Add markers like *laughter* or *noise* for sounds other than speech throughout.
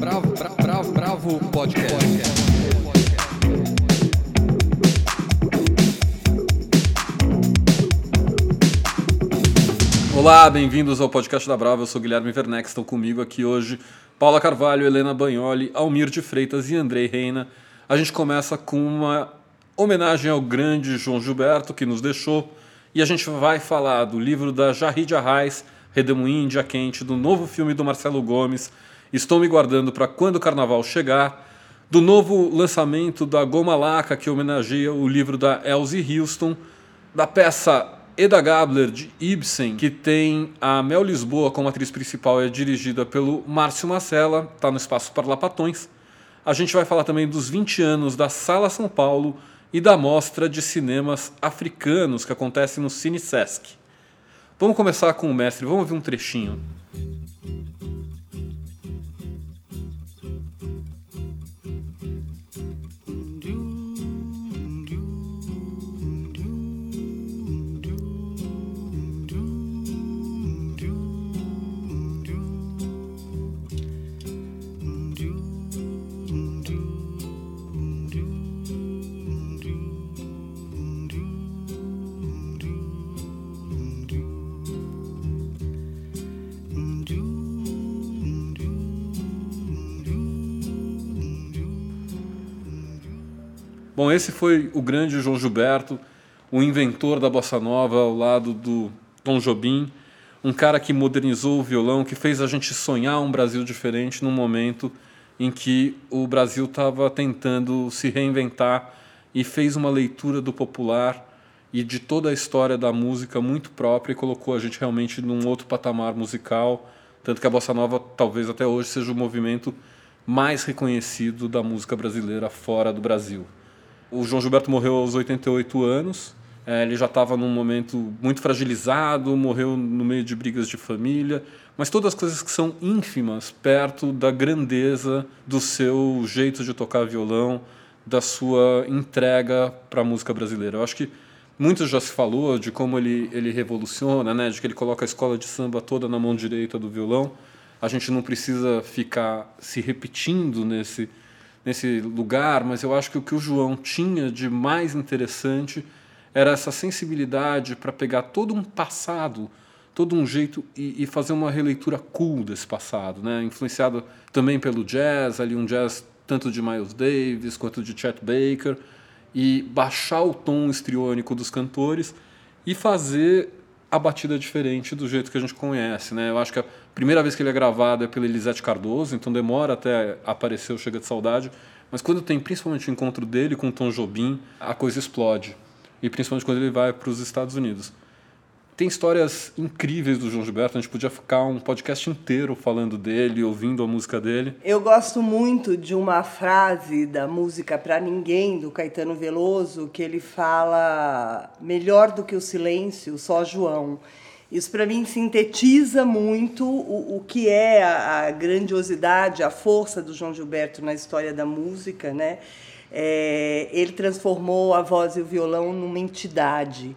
Bravo, bravo, bravo, bravo podcast. Olá, bem-vindos ao podcast da Brava. Eu sou Guilherme Werneck. Estão comigo aqui hoje Paula Carvalho, Helena Bagnoli, Almir de Freitas e Andrei Reina. A gente começa com uma homenagem ao grande João Gilberto que nos deixou e a gente vai falar do livro da Jahid Arraes, Redemoinho, Dia Quente, do novo filme do Marcelo Gomes, Estou Me Guardando para Quando o Carnaval Chegar, do novo lançamento da Goma Laca, que homenageia o livro da Elsie Houston, da peça Eda Gabler, de Ibsen, que tem a Mel Lisboa como atriz principal, é dirigida pelo Márcio Marcela, está no Espaço Parlapatões. A gente vai falar também dos 20 anos da Sala São Paulo e da Mostra de Cinemas Africanos, que acontece no Cine Sesc. Vamos começar com o mestre, vamos ouvir um trechinho. Bom, esse foi o grande João Gilberto, o inventor da bossa nova ao lado do Tom Jobim, um cara que modernizou o violão, que fez a gente sonhar um Brasil diferente num momento em que o Brasil estava tentando se reinventar e fez uma leitura do popular e de toda a história da música muito própria e colocou a gente realmente num outro patamar musical, tanto que a bossa nova talvez até hoje seja o movimento mais reconhecido da música brasileira fora do Brasil. O João Gilberto morreu aos 88 anos. É, ele já estava num momento muito fragilizado, morreu no meio de brigas de família, mas todas as coisas que são ínfimas perto da grandeza do seu jeito de tocar violão, da sua entrega para a música brasileira. Eu acho que muito já se falou de como ele, ele revoluciona, né? de que ele coloca a escola de samba toda na mão direita do violão. A gente não precisa ficar se repetindo nesse nesse lugar, mas eu acho que o que o João tinha de mais interessante era essa sensibilidade para pegar todo um passado, todo um jeito e, e, fazer uma releitura cool desse passado, né? Influenciado também pelo jazz, ali um jazz tanto de Miles Davis quanto de Chet Baker e baixar o tom estriônico dos cantores e fazer a batida diferente do jeito que a gente conhece, né? Eu acho que a primeira vez que ele é gravado é pela Elisete Cardoso, então demora até aparecer o Chega de Saudade, mas quando tem principalmente o encontro dele com Tom Jobim, a coisa explode. E principalmente quando ele vai para os Estados Unidos. Tem histórias incríveis do João Gilberto, a gente podia ficar um podcast inteiro falando dele, ouvindo a música dele. Eu gosto muito de uma frase da música Pra Ninguém, do Caetano Veloso, que ele fala: melhor do que o silêncio, só João. Isso para mim sintetiza muito o, o que é a, a, grandiosidade, a força do João Gilberto na história da música, né? É, ele transformou a voz e o violão numa entidade.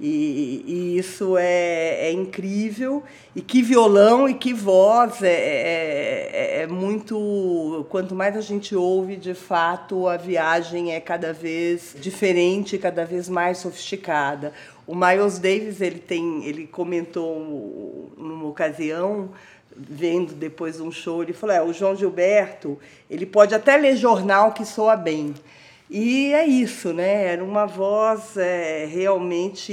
E, e, isso é, é, incrível. E que violão e que voz é, é, é, é, muito. Quanto mais a gente ouve, de fato, a viagem é cada vez diferente, cada vez mais sofisticada. O Miles Davis ele tem, ele comentou numa ocasião vendo depois um show, ele falou: é, o João Gilberto, ele pode até ler jornal que soa bem, e é isso, né? Era uma voz é, realmente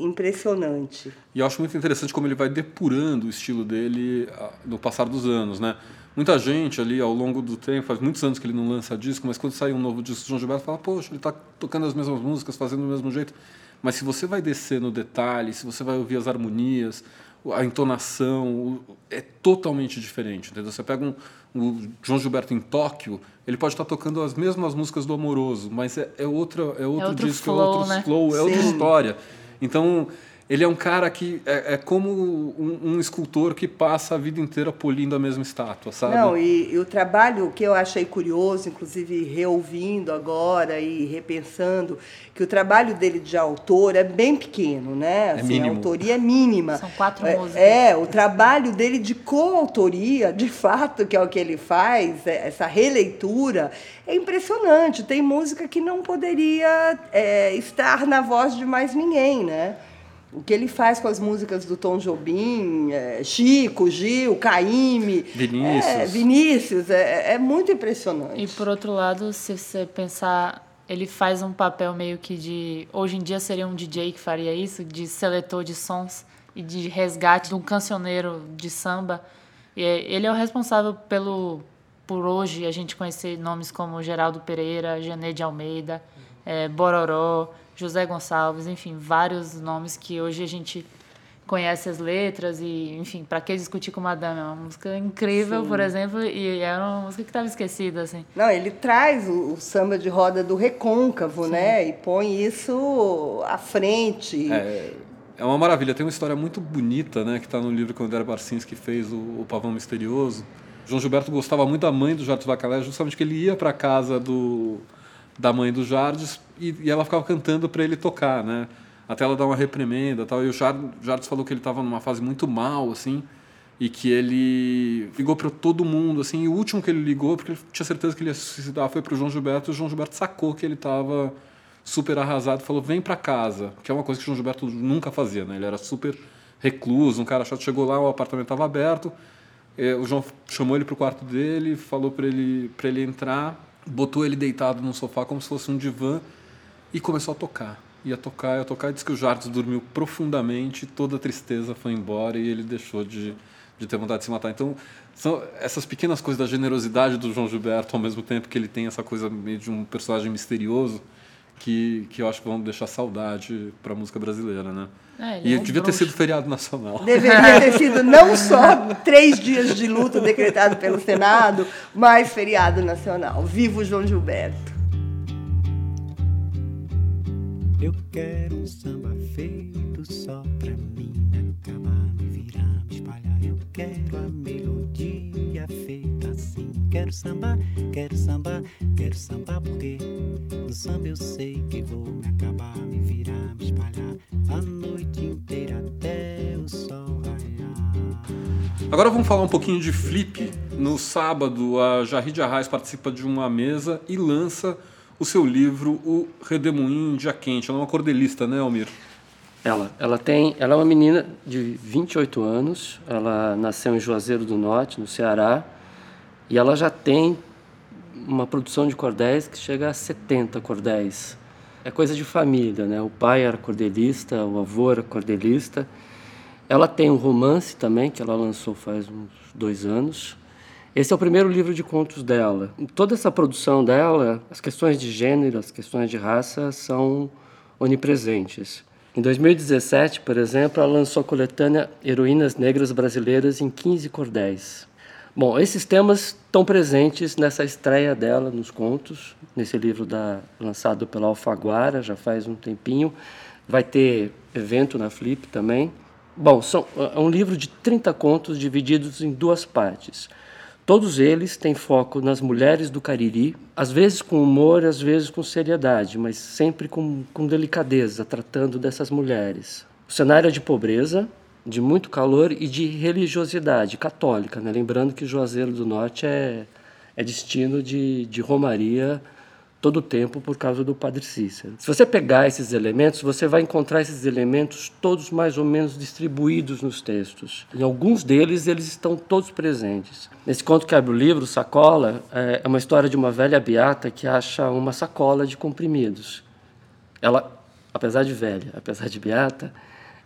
impressionante. E eu acho muito interessante como ele vai depurando o estilo dele ah, no passar dos anos, né? Muita gente ali ao longo do tempo, faz muitos anos que ele não lança disco, mas quando sai um novo disco do João Gilberto, fala, poxa, ele está tocando as mesmas músicas, fazendo do mesmo jeito. Mas se você vai descer no detalhe, se você vai ouvir as harmonias, a entonação é totalmente diferente. Entendeu? Você pega um, o João Gilberto em Tóquio, ele pode estar tocando as mesmas músicas do Amoroso, mas é, é, outra, é outro, é outro disco, é flow, é outro né? flow, é Sim. outra história. Então, ele é um cara que é, é como um, um, escultor que passa a vida inteira polindo a mesma estátua, sabe? Não, e, e, o trabalho que eu achei curioso, inclusive reouvindo agora e repensando, que o trabalho dele de autor é bem pequeno, né? É assim, é mínimo. A autoria é mínima. São quatro é, músicas. É, o trabalho dele de coautoria, de fato, que é o que ele faz, é, essa releitura, é impressionante. Tem música que não poderia é, estar na voz de mais ninguém, né? O que ele faz com as músicas do Tom Jobim, é, Chico, Gil, Caíme, Vinícius, é, Vinícius é, é, muito impressionante. E por outro lado, se você pensar, ele faz um papel meio que de hoje em dia seria um DJ que faria isso, de seletor de sons e de resgate de um cancioneiro de samba. E é, ele é o responsável pelo por hoje a gente conhecer nomes como Geraldo Pereira, Janê de Almeida, é, Bororó José Gonçalves, enfim, vários nomes que hoje a gente conhece as letras e, enfim, para que discutir com Madame? É uma música incrível, Sim. por exemplo, e era uma música que estava esquecida, assim. Não, ele traz o, o, samba de roda do recôncavo, Sim. né? E põe isso à frente. É, é uma maravilha. Tem uma história muito bonita, né? Que está no livro que o André Barcinski fez, o, o Pavão Misterioso. João Gilberto gostava muito da mãe do Jardim Bacalé, justamente que ele ia para a casa do da mãe do Jardes e, e ela ficava cantando para ele tocar, né? Até ela dar uma reprimenda, tal. E o Jardes falou que ele estava numa fase muito mal, assim, e que ele ligou para todo mundo, assim. E o último que ele ligou, porque ele tinha certeza que ele ia se suicidar, foi para o João Gilberto. E o João Gilberto sacou que ele estava super arrasado, falou: "Vem para casa", que é uma coisa que o João Gilberto nunca fazia, né? Ele era super recluso, um cara chato. Chegou lá, o apartamento estava aberto. Eh, o João chamou ele para o quarto dele, falou para ele ele entrar botou ele deitado num sofá como se fosse um divã e começou a tocar. Ia tocar, ia tocar, e disse que o Jardim dormiu profundamente, toda a tristeza foi embora e ele deixou de, de ter vontade de se matar. Então, são essas pequenas coisas da generosidade do João Gilberto, ao mesmo tempo que ele tem essa coisa meio de um personagem misterioso, que, que eu acho que vão deixar saudade para a música brasileira, né? É, e é um devia ter sido feriado nacional. Deveria ter sido *laughs* não só três dias de luto decretado pelo Senado, mas feriado nacional. Vivo João Gilberto. Eu quero um samba feito só pra mim acabar, me virar, me espalhar. Eu quero a assim. Quero samba, quero samba, quero samba porque no samba eu sei que vou me acabar, me virar, me espalhar a noite inteira até o sol raiar. Agora vamos falar um pouquinho de flip. No sábado, a Jarrid Arraes participa de uma mesa e lança o seu livro O Redemoinho Dia Quente. Ela é uma cordelista, né, Almir? Ela, ela tem, ela é uma menina de 28 anos. Ela nasceu em Juazeiro do Norte, no Ceará, e ela já tem uma produção de cordéis que chega a 70 cordéis é coisa de família, né? O pai era cordelista, o avô era cordelista. Ela tem um romance também que ela lançou faz uns dois anos. Esse é o primeiro livro de contos dela. Em toda essa produção dela, as questões de gênero, as questões de raça são onipresentes. Em 2017, por exemplo, ela lançou a coletânea Heroínas Negras Brasileiras em 15 cordéis. Bom, esses temas estão presentes nessa estreia dela nos contos, nesse livro da, lançado pela Alfaguara, já faz um tempinho. Vai ter evento na Flip também. Bom, são, é um livro de 30 contos divididos em duas partes. Todos eles têm foco nas mulheres do Cariri, às vezes com humor, às vezes com seriedade, mas sempre com, com delicadeza, tratando dessas mulheres. O cenário é de pobreza, de muito calor e de religiosidade católica. Né? Lembrando que Juazeiro do Norte é, é destino de, de romaria todo o tempo por causa do Padre Cícero. Se você pegar esses elementos, você vai encontrar esses elementos todos mais ou menos distribuídos nos textos. Em alguns deles, eles estão todos presentes. Nesse conto que abre o livro, Sacola, é, é uma história de uma velha beata que acha uma sacola de comprimidos. Ela, apesar de velha, apesar de beata,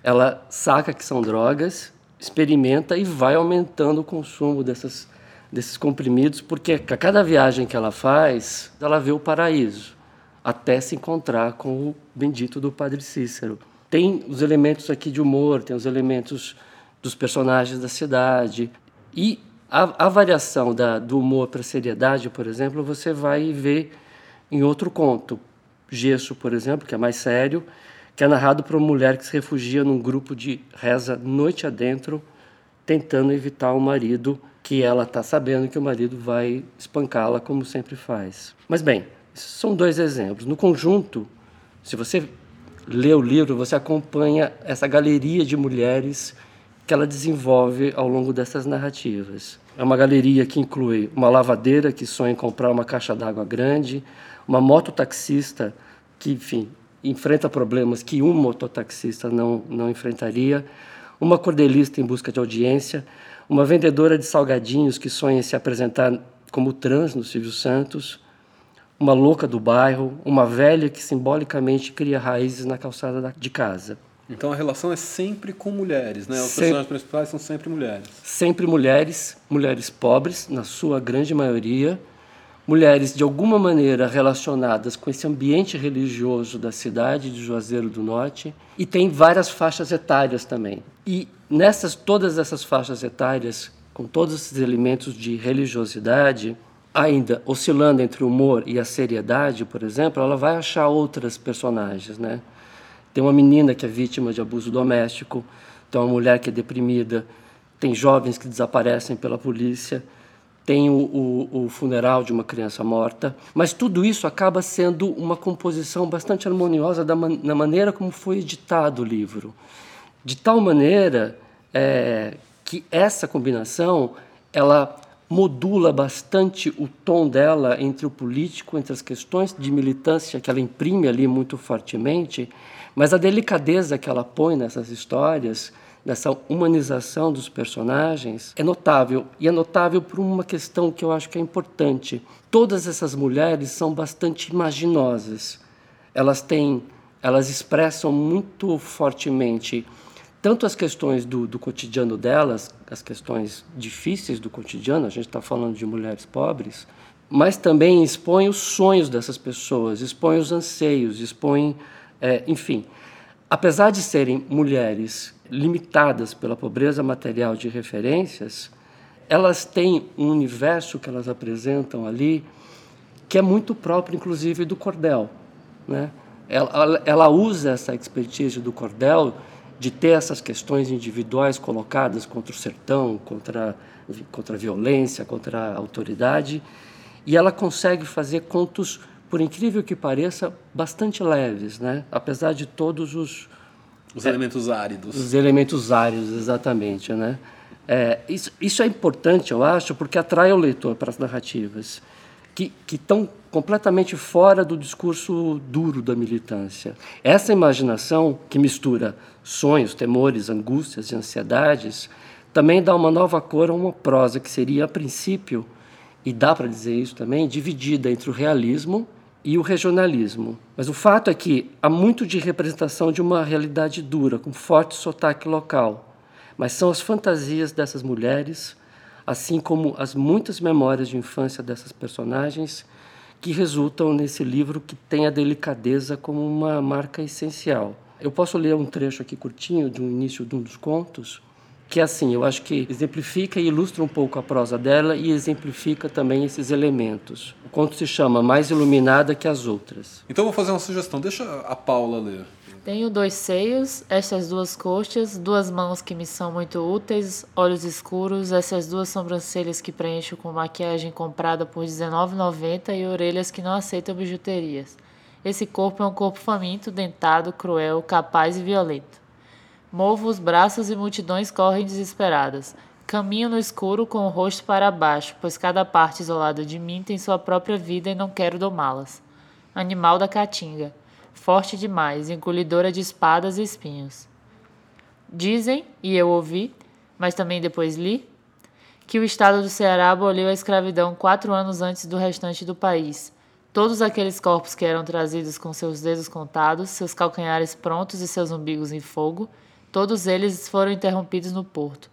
ela saca que são drogas, experimenta e vai aumentando o consumo dessas, desses comprimidos, porque a cada viagem que ela faz, ela vê o paraíso, até se encontrar com o bendito do Padre Cícero. Tem os elementos aqui de humor, tem os elementos dos personagens da cidade. E a, a variação da, do humor para seriedade, por exemplo, você vai ver em outro conto. Gesso, por exemplo, que é mais sério, que é narrado por uma mulher que se refugia num grupo de reza noite adentro, tentando evitar o marido, que ela está sabendo que o marido vai espancá-la, como sempre faz. Mas bem, são dois exemplos. No conjunto, se você lê o livro, você acompanha essa galeria de mulheres que ela desenvolve ao longo dessas narrativas. É uma galeria que inclui uma lavadeira que sonha em comprar uma caixa d'água grande, uma mototaxista que, enfim, enfrenta problemas que um mototaxista não, não enfrentaria, uma cordelista em busca de audiência, uma vendedora de salgadinhos que sonha em se apresentar como trans no Silvio Santos, uma louca do bairro, uma velha que simbolicamente cria raízes na calçada de casa. Então a relação é sempre com mulheres, né? Os Sempre. personagens principais são sempre mulheres. Sempre mulheres, mulheres pobres, na sua grande maioria, mulheres de alguma maneira relacionadas com esse ambiente religioso da cidade de Juazeiro do Norte, e tem várias faixas etárias também. E nessas todas essas faixas etárias, com todos esses elementos de religiosidade, ainda oscilando entre o humor e a seriedade, por exemplo, ela vai achar outras personagens, né? Tem uma menina que é vítima de abuso doméstico, tem uma mulher que é deprimida, tem jovens que desaparecem pela polícia, tem o, o, o funeral de uma criança morta, mas tudo isso acaba sendo uma composição bastante harmoniosa da man na maneira como foi editado o livro, de tal maneira é, que essa combinação ela modula bastante o tom dela entre o político, entre as questões de militância que ela imprime ali muito fortemente, mas a delicadeza que ela põe nessas histórias, nessa humanização dos personagens, é notável. E é notável por uma questão que eu acho que é importante. Todas essas mulheres são bastante imaginosas. Elas têm, elas expressam muito fortemente tanto as questões do, do cotidiano delas, as questões difíceis do cotidiano, a gente está falando de mulheres pobres, mas também expõe os sonhos dessas pessoas, expõe os anseios, expõe, é, enfim. Apesar de serem mulheres limitadas pela pobreza material de referências, elas têm um universo que elas apresentam ali que é muito próprio, inclusive, do cordel. Né? Ela, ela usa essa expertise do cordel de ter essas questões individuais colocadas contra o sertão, contra, contra a violência, contra a autoridade, e ela consegue fazer contos, por incrível que pareça, bastante leves, né? apesar de todos os, Os elementos áridos. os elementos áridos, exatamente, né? É, isso, isso é importante, eu acho, porque atrai o leitor para as narrativas que que estão completamente fora do discurso duro da militância. Essa imaginação que mistura sonhos, temores, angústias e ansiedades também dá uma nova cor a uma prosa que seria, a princípio, e dá para dizer isso também, dividida entre o realismo e o regionalismo. Mas o fato é que há muito de representação de uma realidade dura, com forte sotaque local. Mas são as fantasias dessas mulheres, assim como as muitas memórias de infância dessas personagens, que resultam nesse livro que tem a delicadeza como uma marca essencial. Eu posso ler um trecho aqui curtinho de um início de um dos contos, que é assim, eu acho que exemplifica e ilustra um pouco a prosa dela e exemplifica também esses elementos. O conto se chama Mais Iluminada que as Outras. Então vou fazer uma sugestão. Deixa a Paula ler. Tenho dois seios, estas duas coxas, duas mãos que me são muito úteis, olhos escuros, essas duas sobrancelhas que preencho com maquiagem comprada por R$19,90 e orelhas que não aceitam bijuterias. Esse corpo é um corpo faminto, dentado, cruel, capaz e violento. Movo os braços e multidões correm desesperadas. Caminho no escuro com o rosto para baixo, pois cada parte isolada de mim tem sua própria vida e não quero domá-las. Animal da caatinga. Forte demais, engolidora de espadas e espinhos. Dizem, e eu ouvi, mas também depois li, que o estado do Ceará aboliu a escravidão quatro anos antes do restante do país. Todos aqueles corpos que eram trazidos com seus dedos contados, seus calcanhares prontos e seus umbigos em fogo, todos eles foram interrompidos no porto.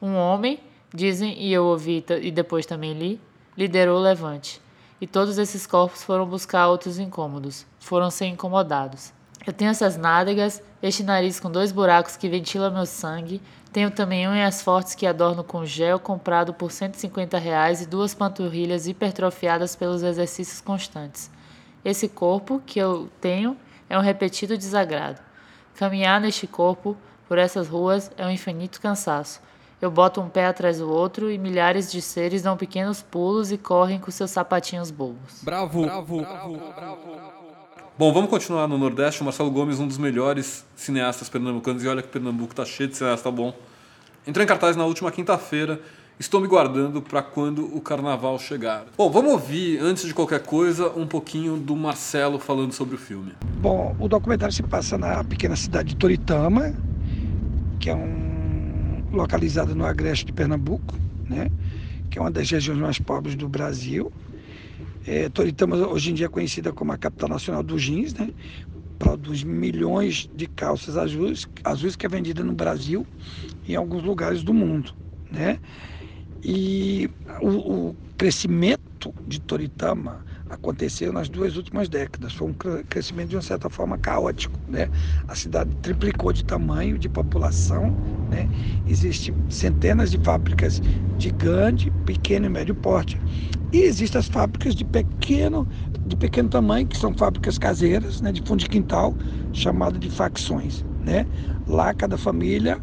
Um homem, dizem, e eu ouvi e depois também li, liderou o levante. E todos esses corpos foram buscar outros incômodos, foram ser incomodados. Eu tenho essas nádegas, este nariz com dois buracos que ventila meu sangue, tenho também unhas fortes que adorno com gel comprado por 150 reais e duas panturrilhas hipertrofiadas pelos exercícios constantes. Esse corpo que eu tenho é um repetido desagrado. Caminhar neste corpo, por essas ruas, é um infinito cansaço. Eu boto um pé atrás do outro e milhares de seres dão pequenos pulos e correm com seus sapatinhos bobos. Bravo, bravo, bravo, bravo. Bom, vamos continuar no Nordeste. O Marcelo Gomes, um dos melhores cineastas pernambucanos, e olha que Pernambuco tá cheio de cineasta bom. Entrou em cartaz na última quinta-feira. Estou me guardando para quando o carnaval chegar. Bom, vamos ouvir, antes de qualquer coisa, um pouquinho do Marcelo falando sobre o filme. Bom, o documentário se passa na pequena cidade de Toritama, que é um localizado no agreste de Pernambuco, né? que é uma das regiões mais pobres do Brasil. É, Toritama hoje em dia é conhecida como a capital nacional do jeans, né? produz milhões de calças azuis, azuis que é vendida no Brasil e em alguns lugares do mundo. Né? E o, o crescimento de Toritama aconteceu nas duas últimas décadas. Foi um crescimento de uma certa forma caótico, né? A cidade triplicou de tamanho, de população, né? Existem centenas de fábricas de grande, pequeno e médio porte. E existem as fábricas de pequeno, de pequeno tamanho, que são fábricas caseiras, né, de fundo de quintal, chamado de facções, né? Lá cada família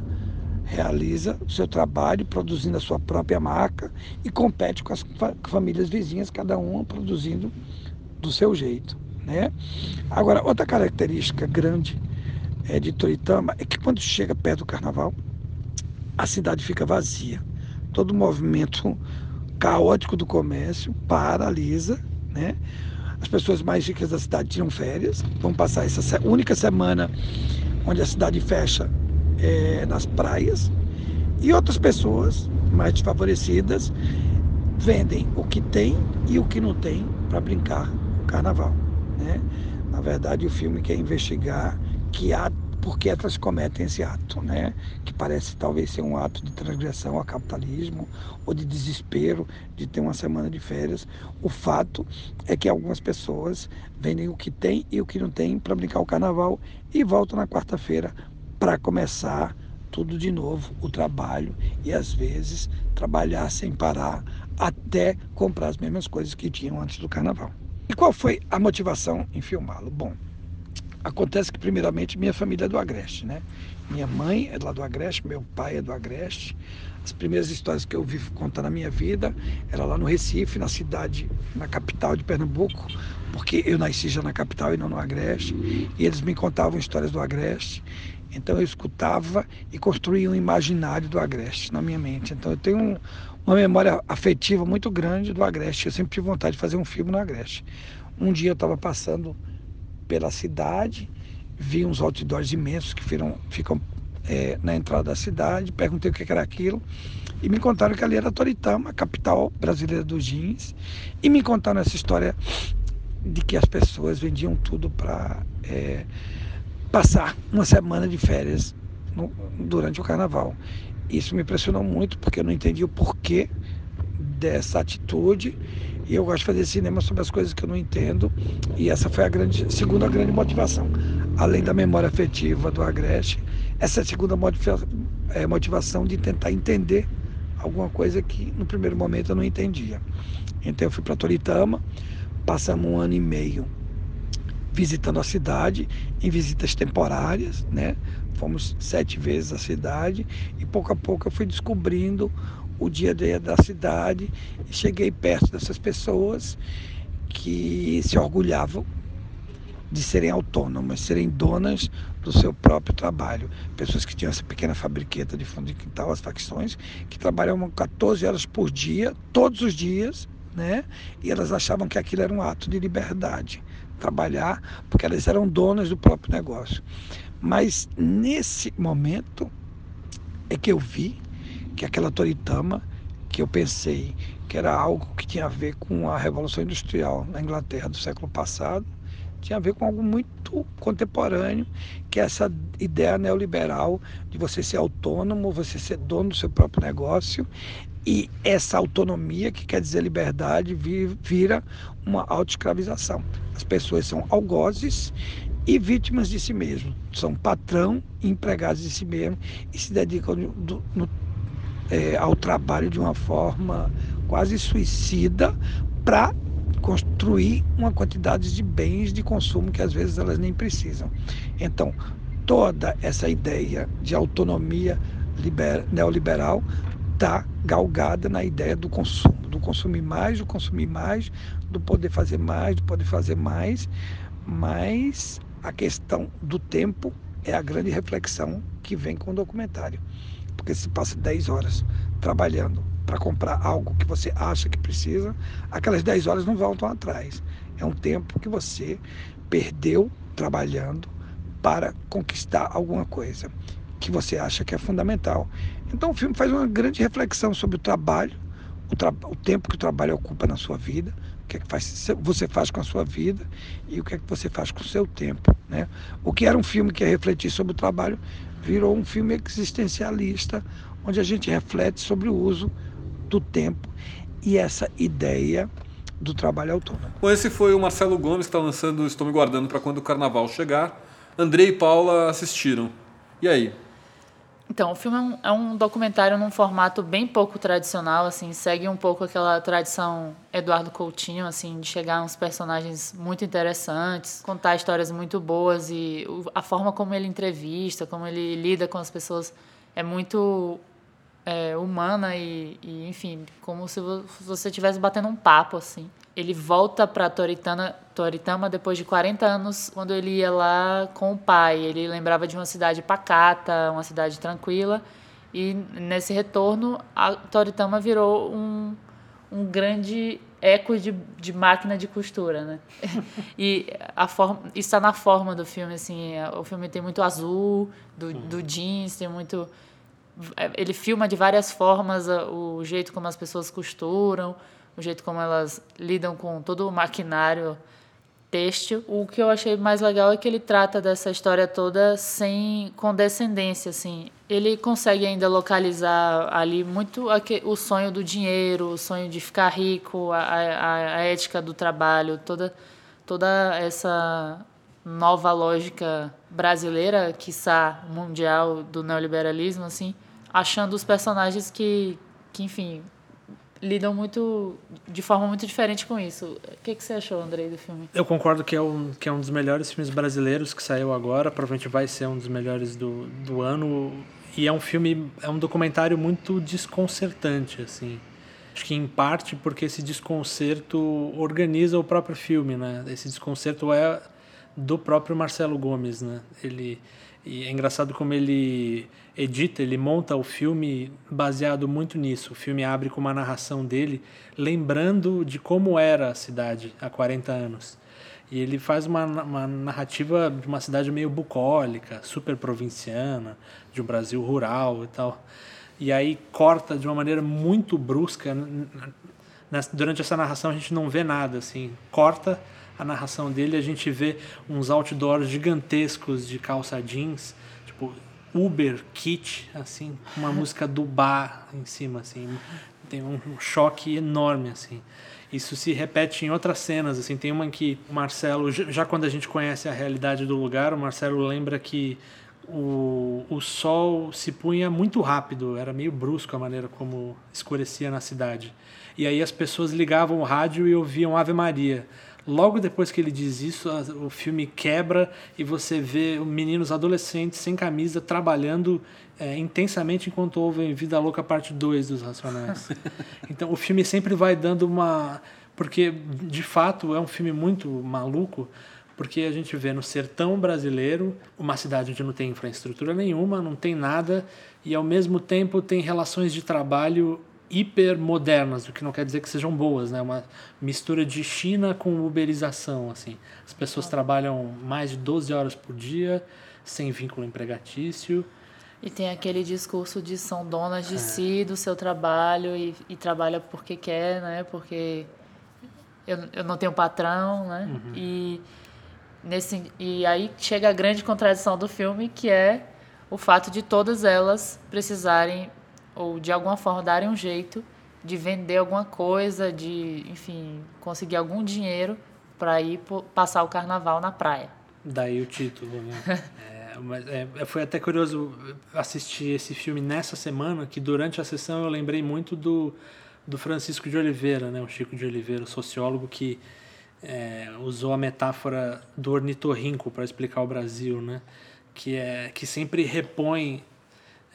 realiza o seu trabalho produzindo a sua própria marca e compete com as famílias vizinhas, cada uma produzindo do seu jeito. Né? Agora, outra característica grande é, de Toritama é que quando chega perto do carnaval, a cidade fica vazia. Todo o movimento caótico do comércio paralisa, né? As pessoas mais ricas da cidade tiram férias, vão passar essa única semana onde a cidade fecha é, nas praias e outras pessoas mais desfavorecidas vendem o que tem e o que não tem para brincar o carnaval. Né? Na verdade, o filme quer investigar que há por que elas cometem esse ato, né? que parece talvez ser um ato de transgressão ao capitalismo ou de desespero de ter uma semana de férias. O fato é que algumas pessoas vendem o que tem e o que não tem para brincar o carnaval e voltam na quarta-feira para começar tudo de novo, o trabalho e às vezes trabalhar sem parar até comprar as mesmas coisas que tinham antes do carnaval. E qual foi a motivação em filmá-lo? Bom, acontece que primeiramente minha família é do Agreste, né? Minha mãe é lá do Agreste, meu pai é do Agreste. As primeiras histórias que eu vi contar na minha vida era lá no Recife, na cidade, na capital de Pernambuco, porque eu nasci já na capital e não no Agreste, e eles me contavam histórias do Agreste. Então eu escutava e construía um imaginário do Agreste na minha mente. Então eu tenho um, uma memória afetiva muito grande do Agreste. Eu sempre tive vontade de fazer um filme no Agreste. Um dia eu estava passando pela cidade, vi uns outdoors imensos que ficam, ficam é, na entrada da cidade, perguntei o que era aquilo e me contaram que ali era Toritama, capital brasileira dos jeans, e me contaram essa história de que as pessoas vendiam tudo para é, passar uma semana de férias no, durante o carnaval. Isso me impressionou muito porque eu não entendi o porquê dessa atitude e eu gosto de fazer cinema sobre as coisas que eu não entendo e essa foi a grande, segunda grande motivação. Além da memória afetiva do Agreste, essa é a segunda é, motivação de tentar entender alguma coisa que no primeiro momento eu não entendia. Então eu fui para Toritama, passamos um ano e meio visitando a cidade em visitas temporárias, né? Fomos sete vezes à cidade e pouco a pouco eu fui descobrindo o dia a dia da cidade e cheguei perto dessas pessoas que se orgulhavam de serem autônomas, serem donas do seu próprio trabalho. Pessoas que tinham essa pequena fabriqueta de fundo de quintal, as facções, que trabalhavam 14 horas por dia, todos os dias, né? E elas achavam que aquilo era um ato de liberdade trabalhar, porque elas eram donas do próprio negócio. Mas nesse momento é que eu vi que aquela Toritama, que eu pensei que era algo que tinha a ver com a Revolução Industrial na Inglaterra do século passado, tinha a ver com algo muito contemporâneo, que é essa ideia neoliberal de você ser autônomo, você ser dono do seu próprio negócio e essa autonomia, que quer dizer liberdade, vira uma autoescravização. As pessoas são algozes e vítimas de si mesmo. São patrão empregados de si mesmo e se dedicam do, no, é, ao trabalho de uma forma quase suicida para construir uma quantidade de bens de consumo que às vezes elas nem precisam. Então, toda essa ideia de autonomia liber, neoliberal está galgada na ideia do consumo, do consumir mais, do consumir mais, do poder fazer mais, do poder fazer mais, mas a questão do tempo é a grande reflexão que vem com o documentário. Porque se passa 10 horas trabalhando para comprar algo que você acha que precisa, aquelas 10 horas não voltam atrás. É um tempo que você perdeu trabalhando para conquistar alguma coisa que você acha que é fundamental. Então o filme faz uma grande reflexão sobre o trabalho, o, tra o tempo que o trabalho ocupa na sua vida, o que, é que faz, você faz com a sua vida e o que é que você faz com o seu tempo. Né? O que era um filme que ia refletir sobre o trabalho virou um filme existencialista, onde a gente reflete sobre o uso do tempo e essa ideia do trabalho autônomo. Bom, esse foi o Marcelo Gomes que está lançando Estou Me Guardando para Quando o Carnaval Chegar. Andrei e Paula assistiram. E aí? Então, o filme é um, é um, documentário num formato bem pouco tradicional, assim, segue um pouco aquela tradição Eduardo Coutinho, assim, de chegar uns personagens muito interessantes, contar histórias muito boas e a forma como ele entrevista, como ele lida com as pessoas é muito é, humana e, e, enfim, como se você estivesse batendo um papo, assim. Ele volta para Toritana, Toritama depois de 40 anos, quando ele ia lá com o pai. Ele lembrava de uma cidade pacata, uma cidade tranquila. E nesse retorno, a Toritama virou um, um grande eco de, de máquina de costura, né? *laughs* e a forma, isso está na forma do filme, assim. O filme tem muito azul, do, do jeans, tem muito ele filma de várias formas o jeito como as pessoas costuram, o jeito como elas lidam com todo o maquinário têxtil. O que eu achei mais legal é que ele trata dessa história toda sem condescendência, assim. Ele consegue ainda localizar ali muito o sonho do dinheiro, o sonho de ficar rico, a, a, a ética do trabalho, toda toda essa nova lógica brasileira, quiçá mundial do neoliberalismo, assim, achando os personagens que, que enfim, lidam muito de forma muito diferente com isso. O que, que você achou, Andrei, do filme? Eu concordo que é um, que é um dos melhores filmes brasileiros que saiu agora, provavelmente vai ser um dos melhores do, do ano. E é um filme, é um documentário muito desconcertante, assim. Acho que em parte porque esse desconcerto organiza o próprio filme, né? Esse desconcerto é do próprio Marcelo Gomes, né? Ele e é engraçado como ele edita, ele monta o filme baseado muito nisso. O filme abre com uma narração dele, lembrando de como era a cidade há 40 anos. E ele faz uma, uma narrativa de uma cidade meio bucólica, super provinciana, de um Brasil rural e tal. E aí corta de uma maneira muito brusca. Durante essa narração a gente não vê nada, assim. Corta a narração dele, a gente vê uns outdoors gigantescos de calça jeans, tipo Uber Kit, assim, uma *laughs* música do bar em cima, assim. Tem um choque enorme, assim. Isso se repete em outras cenas, assim. Tem uma que o Marcelo, já quando a gente conhece a realidade do lugar, o Marcelo lembra que o, o sol se punha muito rápido, era meio brusco a maneira como escurecia na cidade. E aí as pessoas ligavam o rádio e ouviam Ave Maria. Logo depois que ele diz isso, o filme quebra e você vê meninos adolescentes sem camisa trabalhando é, intensamente enquanto ouvem Vida Louca Parte 2 dos Racionais. *laughs* então o filme sempre vai dando uma. Porque de fato é um filme muito maluco, porque a gente vê no sertão brasileiro uma cidade onde não tem infraestrutura nenhuma, não tem nada, e ao mesmo tempo tem relações de trabalho hipermodernas, o que não quer dizer que sejam boas, né? Uma mistura de China com uberização, assim. As pessoas trabalham mais de 12 horas por dia, sem vínculo empregatício. E tem aquele discurso de são donas de é. si, do seu trabalho, e, e trabalha porque quer, né? Porque eu, eu não tenho patrão, né? Uhum. E, nesse, e aí chega a grande contradição do filme, que é o fato de todas elas precisarem ou de alguma forma darem um jeito de vender alguma coisa, de, enfim, conseguir algum dinheiro para ir passar o carnaval na praia. Daí o título, né? *laughs* é, mas é, foi até curioso assistir esse filme nessa semana, que durante a sessão eu lembrei muito do, do Francisco de Oliveira, né? O Chico de Oliveira, sociólogo que é, usou a metáfora do ornitorrinco para explicar o Brasil, né? que é que sempre repõe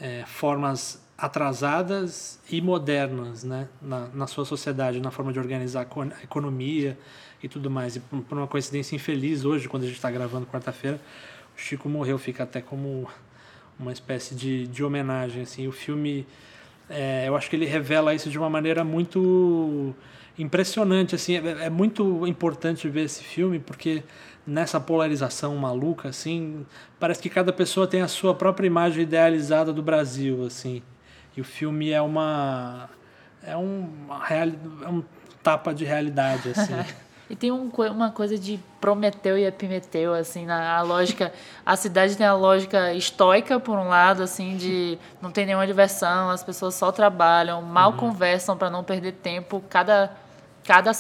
é, formas atrasadas e modernas né, na, na sua sociedade, na forma de organizar a economia e tudo mais. E por uma coincidência infeliz, hoje, quando a gente está gravando quarta-feira, o Chico morreu, fica até como uma espécie de, de homenagem. Assim. O filme, é, eu acho que ele revela isso de uma maneira muito impressionante. Assim. É, é muito importante ver esse filme, porque nessa polarização maluca, assim, parece que cada pessoa tem a sua própria imagem idealizada do Brasil, assim. E o filme é uma é um, é um tapa de realidade, assim. *laughs* E tem um, uma coisa de Prometeu e Epimeteu, assim, na a lógica. A cidade tem a lógica estoica, por um lado, assim, de não tem nenhuma diversão, as pessoas só trabalham, mal uhum. conversam para não perder tempo. Cada, cada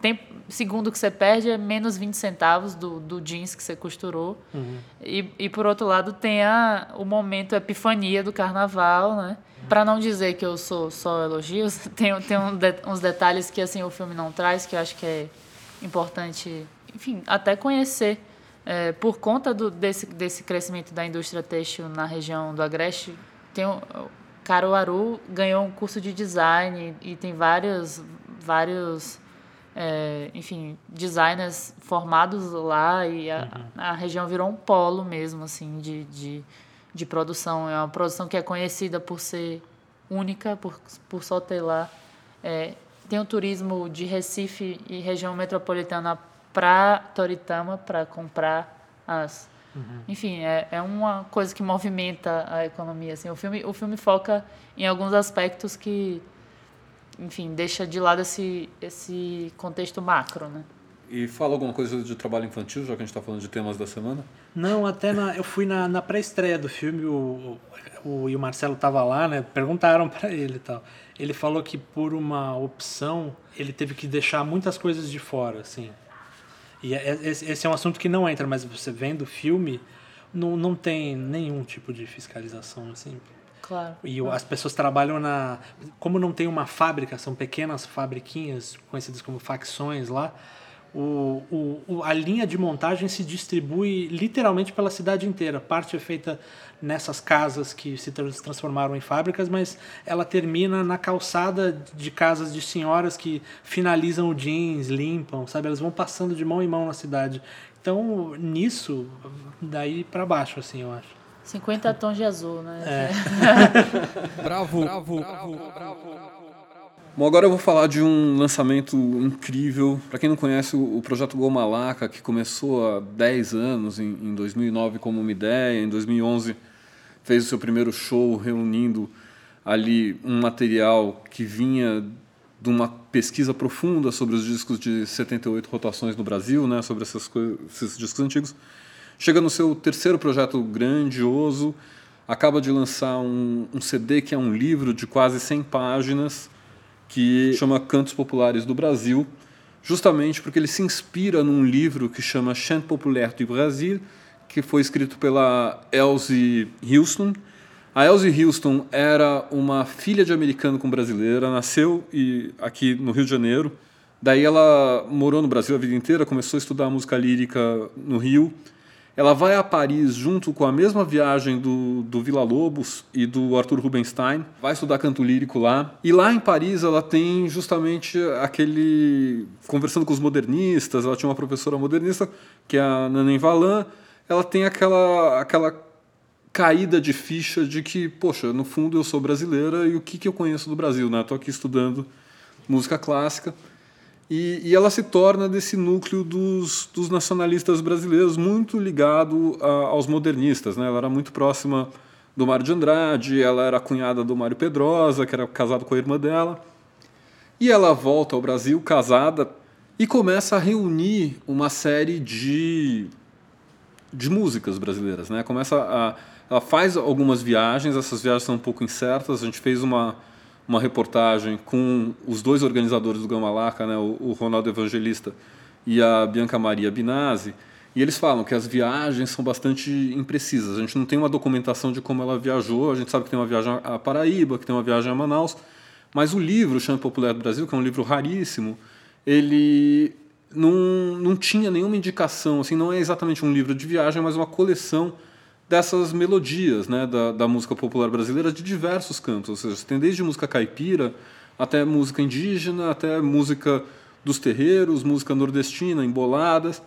tempo, segundo que você perde é menos 20 centavos do, do jeans que você costurou. Uhum. E, e, por outro lado, tem a, o momento epifania do carnaval, né? Para não dizer que eu sou só elogios, *laughs* tem, tem um de, uns detalhes que assim o filme não traz, que eu acho que é importante, enfim, até conhecer. É, por conta do, desse, desse crescimento da indústria têxtil na região do Agreste, tem o, Caruaru ganhou um curso de design e, e tem vários, vários é, enfim, designers formados lá e a, uhum. a, região virou um polo mesmo, assim, de, de, de produção. É uma produção que é conhecida por ser única, por, por só ter lá. É, tem o turismo de Recife e região metropolitana para Toritama para comprar as uhum. enfim é, é uma coisa que movimenta a economia assim o filme o filme foca em alguns aspectos que enfim deixa de lado esse esse contexto macro né e fala alguma coisa de trabalho infantil já que a gente está falando de temas da semana não até na, eu fui na, na pré-estreia do filme o, o, e o Marcelo tava lá né perguntaram *laughs* para ele e tal ele falou que por uma opção ele teve que deixar muitas coisas de fora, assim. E é, é, esse é um assunto que não entra, mas você vendo o filme, não, não tem nenhum tipo de fiscalização, assim. Claro. E as pessoas trabalham na. Como não tem uma fábrica, são pequenas fabriquinhas, conhecidas como facções lá, o, o, a linha de montagem se distribui literalmente pela cidade inteira. Parte é feita nessas casas que se transformaram em fábricas, mas ela termina na calçada de casas de senhoras que finalizam o jeans, limpam, sabe? Elas vão passando de mão em mão na cidade. Então, nisso, daí para baixo, assim, eu acho. 50 tons de azul, né? É. *laughs* bravo, bravo, bravo, bravo. Bom, agora eu vou falar de um lançamento incrível. Para quem não conhece, o projeto Gomalaca, que começou há 10 anos, em 2009, como uma ideia, em 2011 fez o seu primeiro show reunindo ali um material que vinha de uma pesquisa profunda sobre os discos de 78 rotações no Brasil, né, sobre essas esses discos antigos. Chega no seu terceiro projeto grandioso, acaba de lançar um, um CD que é um livro de quase 100 páginas, que chama Cantos Populares do Brasil, justamente porque ele se inspira num livro que chama Chant Populaire du Brasil, que foi escrito pela Elsie Houston. A Elsie Houston era uma filha de americano com brasileira, nasceu e, aqui no Rio de Janeiro. Daí ela morou no Brasil a vida inteira, começou a estudar música lírica no Rio. Ela vai a Paris junto com a mesma viagem do, do Vila Lobos e do Arthur Rubinstein, vai estudar canto lírico lá. E lá em Paris ela tem justamente aquele. conversando com os modernistas, ela tinha uma professora modernista, que é a Nanen Valan, ela tem aquela, aquela caída de ficha de que, poxa, no fundo eu sou brasileira e o que, que eu conheço do Brasil, né? Estou aqui estudando música clássica. E, e, ela se torna desse núcleo dos, dos nacionalistas brasileiros muito ligado a, aos modernistas. Né? Ela era muito próxima do Mário de Andrade, ela era cunhada do Mário Pedrosa, que era casado com a irmã dela. E ela volta ao Brasil casada e começa a reunir uma série de de músicas brasileiras, né? Começa a ela faz algumas viagens, essas viagens são um pouco incertas. A gente fez uma uma reportagem com os dois organizadores do Gamalaca, né, o, Ronaldo Evangelista e a Bianca Maria Binazzi, e eles falam que as viagens são bastante imprecisas. A gente não tem uma documentação de como ela viajou, a gente sabe que tem uma viagem a Paraíba, que tem uma viagem a Manaus, mas o livro Chame Popular do Brasil, que é um livro raríssimo, ele não, não tinha nenhuma indicação, assim, não é exatamente um livro de viagem, mas uma coleção dessas melodias né, da, da música popular brasileira de diversos cantos. Ou seja, você tem desde música caipira até música indígena, até música dos terreiros, música nordestina, emboladas,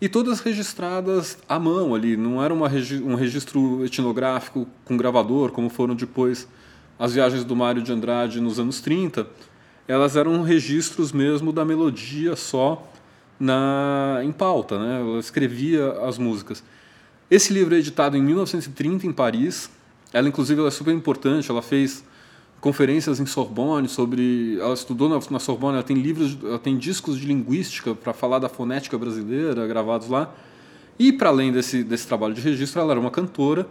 e todas registradas à mão ali. Não era uma, um registro etnográfico com gravador, como foram depois as viagens do Mário de Andrade nos anos 30. Elas eram registros mesmo da melodia só na em pauta, né? Ela escrevia as músicas. Esse livro é editado em 1930 em Paris. Ela inclusive ela é super importante, ela fez conferências em Sorbonne sobre. Ela estudou na, Sorbonne, ela tem livros, ela tem discos de linguística para falar da fonética brasileira gravados lá. E para além desse, desse trabalho de registro, ela era uma cantora.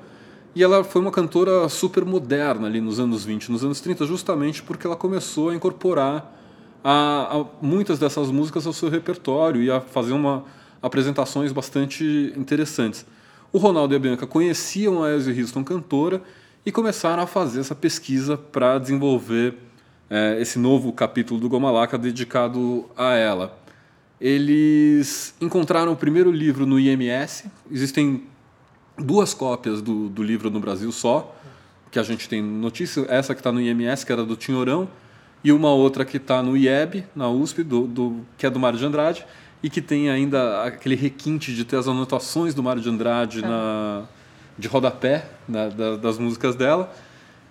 E ela foi uma cantora super moderna ali nos anos 20, nos anos 30, justamente porque ela começou a incorporar a, a muitas dessas músicas ao seu repertório e a fazer uma, apresentações bastante interessantes. O Ronaldo e a Bianca conheciam a Elsie Houston cantora e começaram a fazer essa pesquisa para desenvolver é, esse novo capítulo do Gomalaca dedicado a ela. Eles encontraram o primeiro livro no IMS, existem duas cópias do, do livro no Brasil só, que a gente tem notícia, essa que está no IMS, que era do Tinhorão, e uma outra que está no IEB, na USP, do, do, que é do Mário de Andrade, e que tem ainda aquele requinte de ter as anotações do Mário de Andrade é. na, de rodapé né, das músicas dela.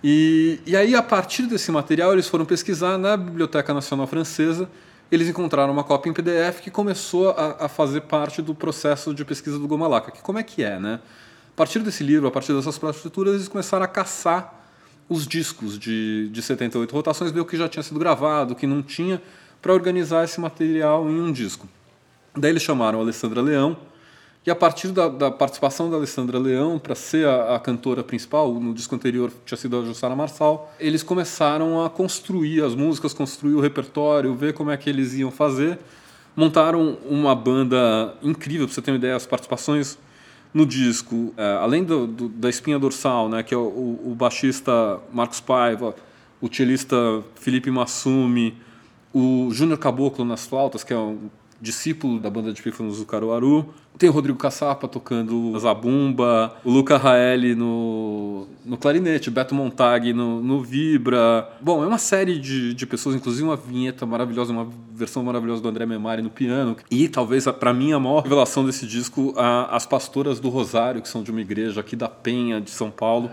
E, e aí, a partir desse material, eles foram pesquisar na Biblioteca Nacional Francesa. Eles encontraram uma cópia em PDF que começou a, a fazer parte do processo de pesquisa do Gomalaca. Que como é que é, né? A partir desse livro, a partir dessas partituras, eles começaram a caçar os discos de, de 78 rotações, ver o que já tinha sido gravado, o que não tinha, para organizar esse material em um disco. Daí eles chamaram a Alessandra Leão, e a partir da, da participação da Alessandra Leão para ser a, a, cantora principal, no disco anterior tinha sido a Jussara Marçal, eles começaram a construir as músicas, construir o repertório, ver como é que eles iam fazer. Montaram uma banda incrível, para você ter uma ideia, as participações no disco, é, além do, do, da espinha dorsal, né, que é o, o, o baixista Marcos Paiva, o cellista Felipe Massumi, o Júnior Caboclo nas flautas, que é um discípulo da banda de pífanos do Caruaru. Tem o Rodrigo Caçapa tocando zabumba, o Luca Raeli no, no clarinete, Beto Montag no, no vibra. Bom, é uma série de, de pessoas, inclusive uma vinheta maravilhosa, uma versão maravilhosa do André Memari no piano. E talvez, para mim, a maior revelação desse disco, a, as pastoras do Rosário, que são de uma igreja aqui da Penha, de São Paulo,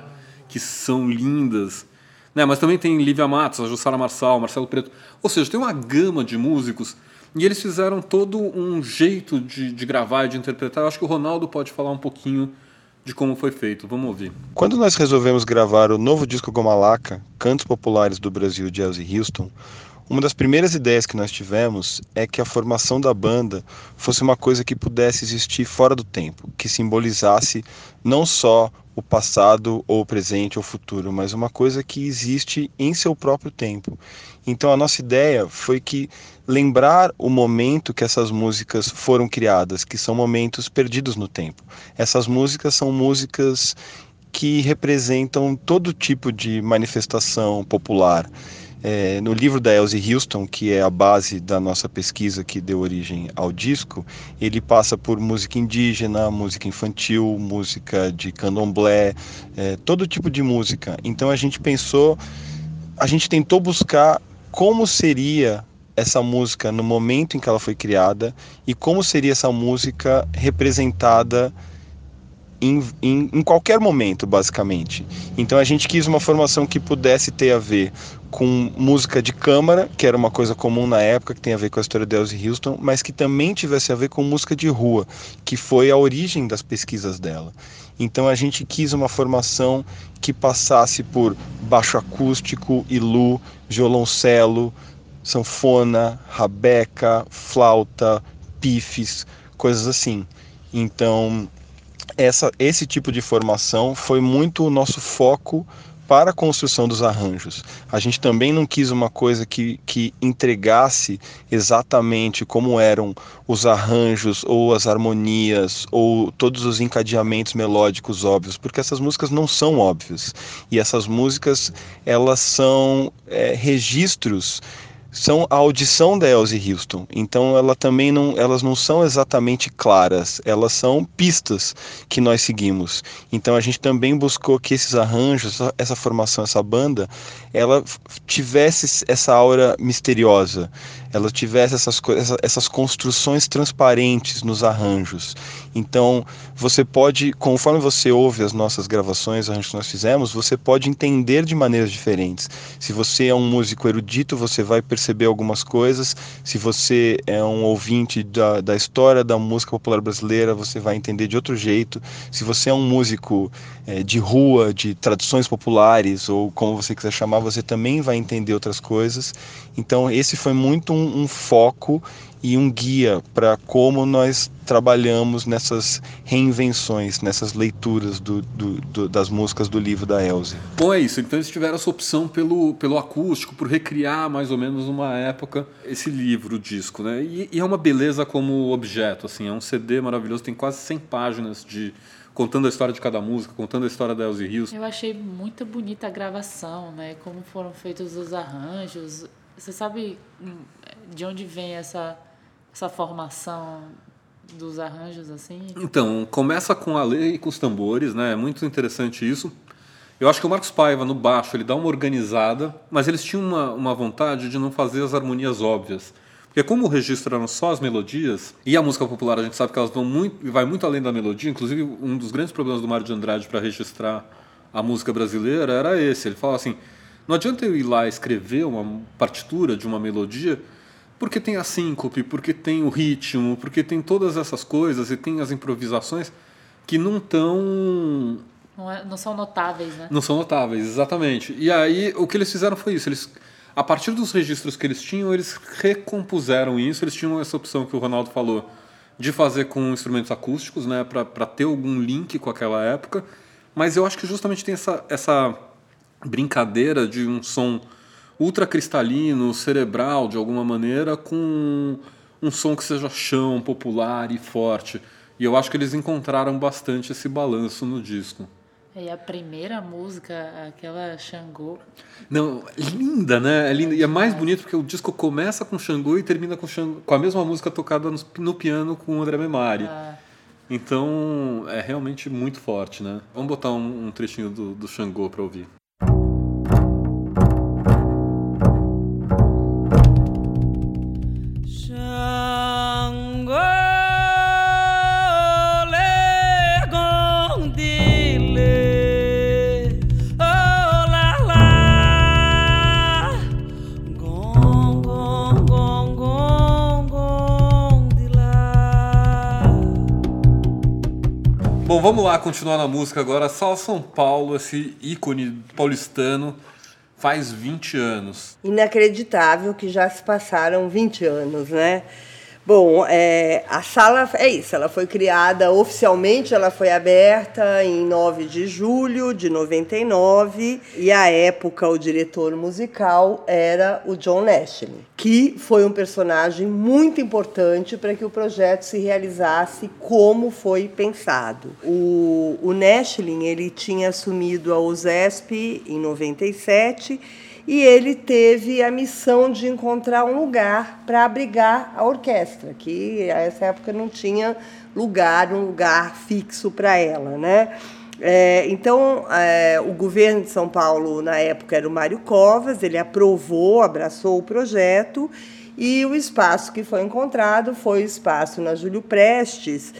que são lindas. Né, mas também tem Lívia Matos, a Jussara Marçal, Marcelo Preto. Ou seja, tem uma gama de músicos e eles fizeram todo um jeito de, de gravar e de interpretar. Eu acho que o Ronaldo pode falar um pouquinho de como foi feito. Vamos ouvir. Quando nós resolvemos gravar o novo disco Gomalaca, Cantos Populares do Brasil de Elsie Houston, uma das primeiras ideias que nós tivemos é que a formação da banda fosse uma coisa que pudesse existir fora do tempo, que simbolizasse não só o passado ou o presente ou o futuro, mas uma coisa que existe em seu próprio tempo. Então a nossa ideia foi que lembrar o momento que essas músicas foram criadas, que são momentos perdidos no tempo. Essas músicas são músicas que representam todo tipo de manifestação popular. É, no livro da Elsie Houston, que é a base da nossa pesquisa que deu origem ao disco, ele passa por música indígena, música infantil, música de candomblé, é, todo tipo de música. Então a gente pensou, a gente tentou buscar como seria essa música no momento em que ela foi criada e como seria essa música representada em, em, em, qualquer momento, basicamente. Então a gente quis uma formação que pudesse ter a ver com música de câmara, que era uma coisa comum na época, que tem a ver com a história de Elsie Houston, mas que também tivesse a ver com música de rua, que foi a origem das pesquisas dela. Então a gente quis uma formação que passasse por baixo acústico, ilu, violoncelo, sanfona, rabeca, flauta, pifes, coisas assim. Então essa, esse tipo de formação foi muito o nosso foco para a construção dos arranjos. A gente também não quis uma coisa que, que entregasse exatamente como eram os arranjos ou as harmonias ou todos os encadeamentos melódicos óbvios, porque essas músicas não são óbvias. E essas músicas, elas são é, registros são a audição da Elsie Houston. Então ela também não, elas não são exatamente claras, elas são pistas que nós seguimos. Então a gente também buscou que esses arranjos, essa formação, essa banda, ela tivesse essa aura misteriosa, ela tivesse essas, essas construções transparentes nos arranjos. Então você pode, conforme você ouve as nossas gravações, arranjos que nós fizemos, você pode entender de maneiras diferentes. Se você é um músico erudito, você vai perceber perceber algumas coisas. Se você é um ouvinte da, da história da música popular brasileira, você vai entender de outro jeito. Se você é um músico é, de rua, de tradições populares, ou como você quiser chamar, você também vai entender outras coisas. Então, esse foi muito um, um foco e um guia para como nós trabalhamos nessas reinvenções, nessas leituras do, do, do, das músicas do livro da Elze. Bom, é isso. Então eles tiveram essa opção pelo, pelo acústico, por recriar mais ou menos uma época esse livro, o disco. Né? E, e é uma beleza como objeto. Assim, é um CD maravilhoso, tem quase 100 páginas de contando a história de cada música, contando a história da Elze Rios. Eu achei muito bonita a gravação, né? como foram feitos os arranjos. Você sabe hum, de onde vem essa essa formação dos arranjos assim? Então, começa com a lei e com os tambores, né? É muito interessante isso. Eu acho que o Marcos Paiva, no baixo, ele dá uma organizada, mas eles tinham uma, uma vontade de não fazer as harmonias óbvias. Porque como eram só as melodias, e a música popular a gente sabe que elas vão muito, vai muito além da melodia, inclusive um dos grandes problemas do Mário de Andrade para registrar a música brasileira era esse. Ele fala assim, não adianta eu ir lá escrever uma partitura de uma melodia porque tem a síncope, porque tem o ritmo, porque tem todas essas coisas e tem as improvisações que não estão. Não, é, não, são notáveis, né? Não são notáveis, exatamente. E aí o que eles fizeram foi isso. Eles, a partir dos registros que eles tinham, eles recompuseram isso. Eles tinham essa opção que o Ronaldo falou de fazer com instrumentos acústicos, né, para ter algum link com aquela época. Mas eu acho que justamente tem essa, essa brincadeira de um som ultracristalino, cerebral de alguma maneira, com um som que seja chão, popular e forte. E eu acho que eles encontraram bastante esse balanço no disco. E a primeira música, aquela Xangô. Não, linda, né? É linda. E é mais bonito porque o disco começa com Xangô e termina com, Xangô, com a mesma música tocada no, no piano com o André Memari. Ah. Então é realmente muito forte, né? Vamos botar um, um trechinho do, do Xangô para ouvir. Vamos lá continuar na música agora. Sal São Paulo, esse ícone paulistano, faz 20 anos. Inacreditável que já se passaram 20 anos, né? Bom, é, a sala é isso, ela foi criada oficialmente, ela foi aberta em 9 de julho de 99 e à época o diretor musical era o John Nashley, que foi um personagem muito importante para que o projeto se realizasse como foi pensado. O, o ele tinha assumido a USESP em 97 e ele teve a missão de encontrar um lugar para abrigar a orquestra, que a essa época não tinha lugar, um lugar fixo para ela, né? É, então, é, o governo de São Paulo, na época, era o Mário Covas, ele aprovou, abraçou o projeto, e o espaço que foi encontrado foi o espaço na Júlio Prestes,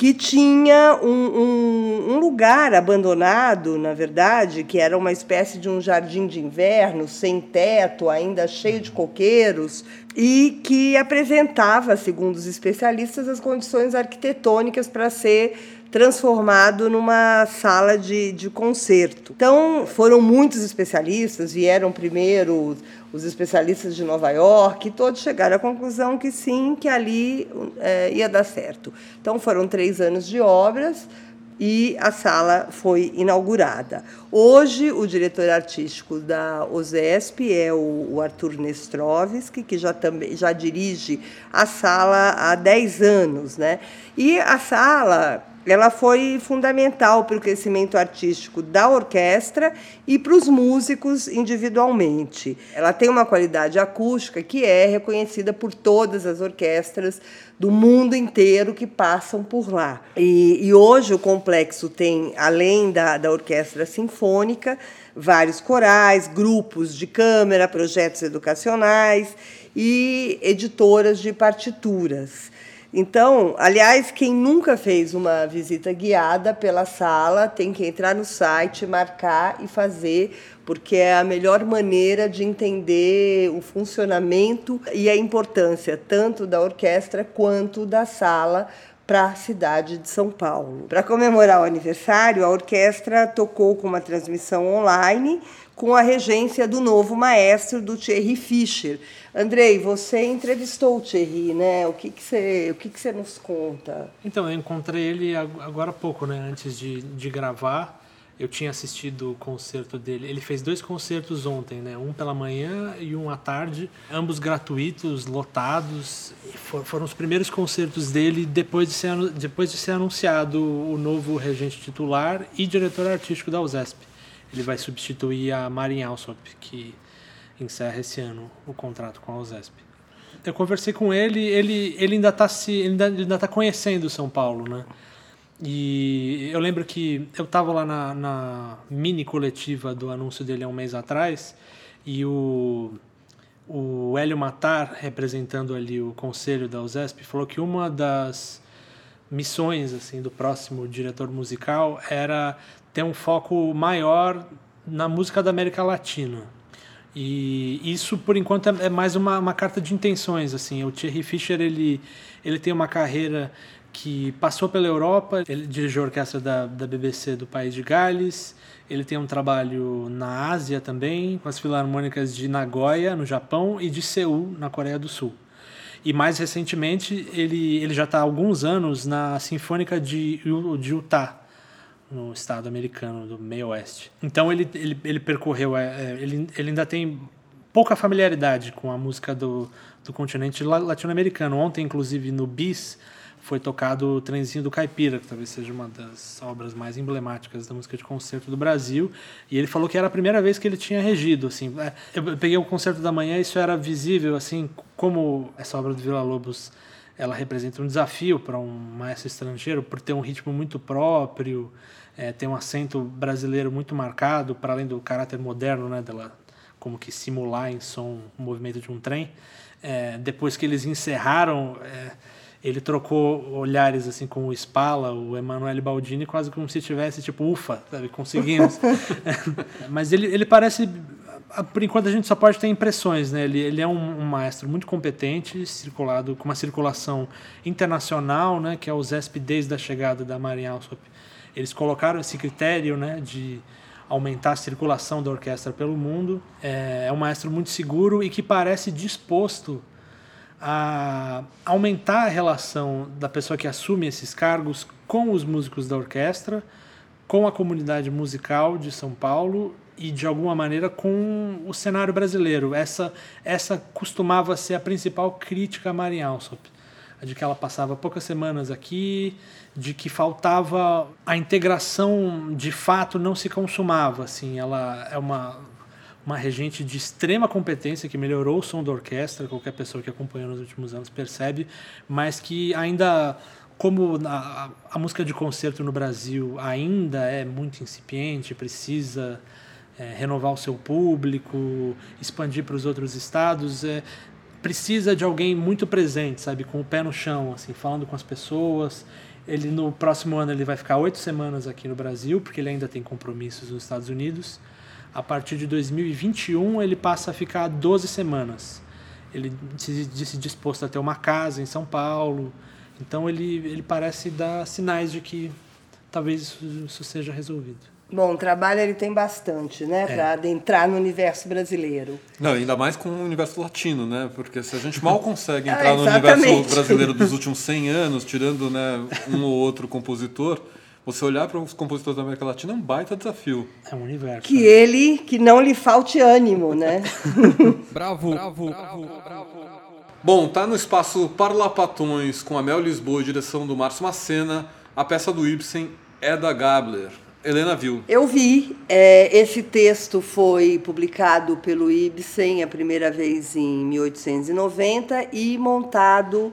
que tinha um, um, um, lugar abandonado, na verdade, que era uma espécie de um jardim de inverno, sem teto, ainda cheio de coqueiros, e que apresentava, segundo os especialistas, as condições arquitetônicas para ser transformado numa sala de, de concerto. Então, foram muitos especialistas, vieram primeiro os especialistas de Nova York, e todos chegaram à conclusão que sim, que ali é, ia dar certo. Então, foram três anos de obras e a sala foi inaugurada. Hoje, o diretor artístico da OSESP é o, Arthur Nestrovski, que já, também, já dirige a sala há 10 anos. Né? E a sala ela foi fundamental para o crescimento artístico da orquestra e para os músicos individualmente. Ela tem uma qualidade acústica que é reconhecida por todas as orquestras do mundo inteiro que passam por lá. E, e hoje o complexo tem, além da, da orquestra sinfônica, vários corais, grupos de câmara, projetos educacionais e editoras de partituras. Então, aliás, quem nunca fez uma visita guiada pela sala tem que entrar no site, marcar e fazer, porque é a melhor maneira de entender o funcionamento e a importância tanto da orquestra quanto da sala para a cidade de São Paulo. Para comemorar o aniversário, a orquestra tocou com uma transmissão online com a regência do novo maestro, do Thierry Fischer. Andrei, você entrevistou o Thierry, né? O que, que, você, o que, que você nos conta? Então, eu encontrei ele agora há pouco, né? Antes de, de gravar. Eu tinha assistido o concerto dele. Ele fez dois concertos ontem, né? Um pela manhã e um à tarde, ambos gratuitos, lotados. For, foram os primeiros concertos dele depois de, ser, depois de ser anunciado o novo regente titular e diretor artístico da USESP. Ele vai substituir a Marin Alsop, que encerra esse ano o contrato com a USESP. Eu conversei com ele, ele, ele ainda está ele ainda, está conhecendo São Paulo, né? E eu lembro que eu estava lá na, na, mini coletiva do anúncio dele há um mês atrás e o, o Hélio Matar, representando ali o conselho da USESP, falou que uma das missões assim do próximo diretor musical era ter um foco maior na música da América Latina. E isso, por enquanto, é, é mais uma, uma carta de intenções. assim O Thierry Fischer ele, ele tem uma carreira que passou pela Europa, ele dirigiu a orquestra da, da BBC do País de Gales, ele tem um trabalho na Ásia também, com as filarmônicas de Nagoya, no Japão, e de Seul, na Coreia do Sul. E mais recentemente, ele, ele já está há alguns anos na Sinfônica de, de Utah, no estado americano do meio oeste. Então ele, ele, ele percorreu, é, é, ele, ele ainda tem pouca familiaridade com a música do, do continente latino-americano. Ontem, inclusive, no BIS, foi tocado o Trenzinho do Caipira, que talvez seja uma das obras mais emblemáticas da música de concerto do Brasil. E ele falou que era a primeira vez que ele tinha regido. Assim, é, eu peguei o concerto da manhã, isso era visível, assim, como essa obra do Vila Lobos ela representa um desafio para um maestro estrangeiro por ter um ritmo muito próprio, é, um acento brasileiro muito marcado, para além do caráter moderno, né, dela como que simular em som o movimento de um trem. É, depois que eles encerraram, é, ele trocou olhares assim com o Spala, o Emanuele Baldini, quase como se tivesse tipo, ufa, sabe, conseguimos. *laughs* *laughs* Mas ele, ele parece por enquanto a gente só pode ter impressões, né? Ele, ele é um, um, maestro muito competente, circulado com uma circulação internacional, né? Que é o ZESP desde a chegada da Maria Alsop eles colocaram esse critério né, de aumentar a circulação da orquestra pelo mundo. É, é um maestro muito seguro e que parece disposto a aumentar a relação da pessoa que assume esses cargos com os músicos da orquestra, com a comunidade musical de São Paulo e de alguma maneira com o cenário brasileiro. Essa essa costumava ser a principal crítica a Maria Alsop, de que ela passava poucas semanas aqui, de que faltava a integração de fato não se consumava assim ela é uma uma regente de extrema competência que melhorou o som da orquestra qualquer pessoa que acompanhou nos últimos anos percebe mas que ainda como a, a música de concerto no Brasil ainda é muito incipiente precisa é, renovar o seu público expandir para os outros estados é, precisa de alguém muito presente sabe com o pé no chão assim falando com as pessoas ele no próximo ano ele vai ficar oito semanas aqui no Brasil, porque ele ainda tem compromissos nos Estados Unidos. A partir de 2021 ele passa a ficar 12 semanas. Ele se disse disposto a ter uma casa em São Paulo. Então ele, ele parece dar sinais de que talvez isso, isso seja resolvido. Bom, trabalho ele tem bastante, né, é. para adentrar no universo brasileiro. Não, ainda mais com o universo latino, né? Porque se a gente mal consegue *laughs* ah, entrar no universo brasileiro dos últimos 100 anos, tirando né, um ou outro compositor, você olhar para os compositores da América Latina é um baita desafio. É um universo. Que ele, que não lhe falte ânimo, né? *laughs* bravo, bravo, bravo, bravo. Bom, tá no espaço Parlapatões com a Mel Lisboa direção do Márcio Macena A peça do Ibsen é da Gabler. Helena viu. Eu vi. É, esse texto foi publicado pelo Ibsen a primeira vez em 1890 e montado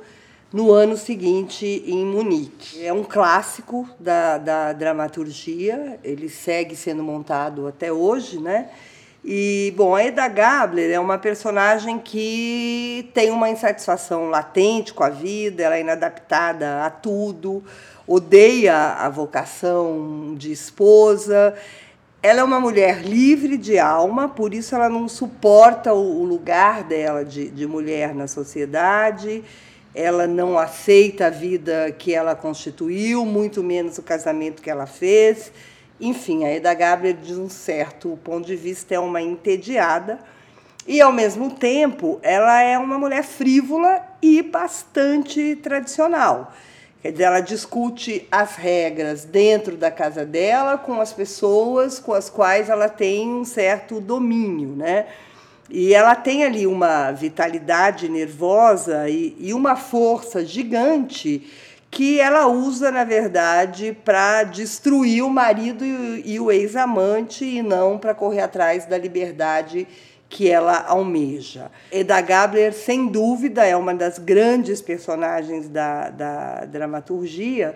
no ano seguinte em Munique. É um clássico da, da dramaturgia, ele segue sendo montado até hoje, né? E, bom, a Eda Gabler é uma personagem que tem uma insatisfação latente com a vida, ela é inadaptada a tudo, odeia a vocação de esposa. Ela é uma mulher livre de alma, por isso ela não suporta o lugar dela de, de mulher na sociedade ela não aceita a vida que ela constituiu, muito menos o casamento que ela fez. Enfim, a Eda Gabriel, de um certo ponto de vista, é uma entediada. E, ao mesmo tempo, ela é uma mulher frívola e bastante tradicional. Quer dizer, ela discute as regras dentro da casa dela com as pessoas com as quais ela tem um certo domínio, né? E ela tem ali uma vitalidade nervosa e, e uma força gigante que ela usa, na verdade, para destruir o marido e, o ex-amante e não para correr atrás da liberdade que ela almeja. Eda Gabler, sem dúvida, é uma das grandes personagens da, da dramaturgia.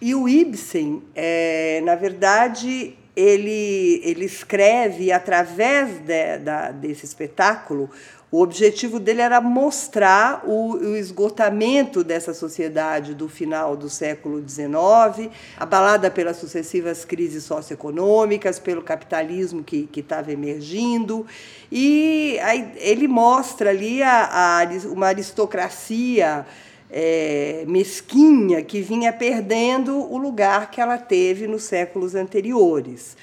E o Ibsen, é, na verdade, ele, ele escreve através de, da, desse espetáculo. O objetivo dele era mostrar o, o, esgotamento dessa sociedade do final do século XIX, abalada pelas sucessivas crises socioeconômicas, pelo capitalismo que estava emergindo. E aí, ele mostra ali a, a, uma aristocracia é, mesquinha que vinha perdendo o lugar que ela teve nos séculos anteriores.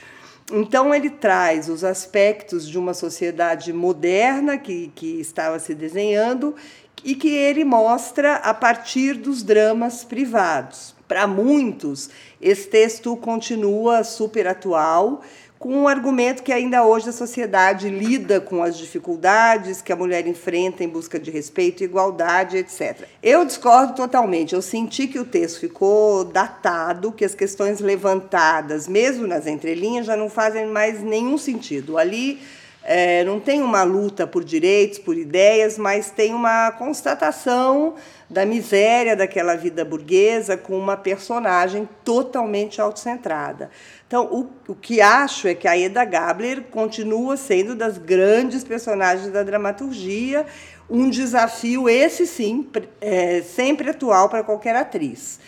Então, ele traz os aspectos de uma sociedade moderna que, que estava se desenhando e que ele mostra a partir dos dramas privados. Para muitos, esse texto continua super atual com um argumento que ainda hoje a sociedade lida com as dificuldades que a mulher enfrenta em busca de respeito, igualdade, etc. Eu discordo totalmente. Eu senti que o texto ficou datado, que as questões levantadas, mesmo nas entrelinhas, já não fazem mais nenhum sentido. Ali é, não tem uma luta por direitos, por ideias, mas tem uma constatação da miséria daquela vida burguesa com uma personagem totalmente autocentrada. Então, o, o que acho é que a Eda Gabler continua sendo das grandes personagens da dramaturgia, um desafio, esse sim, é, sempre atual para qualquer atriz.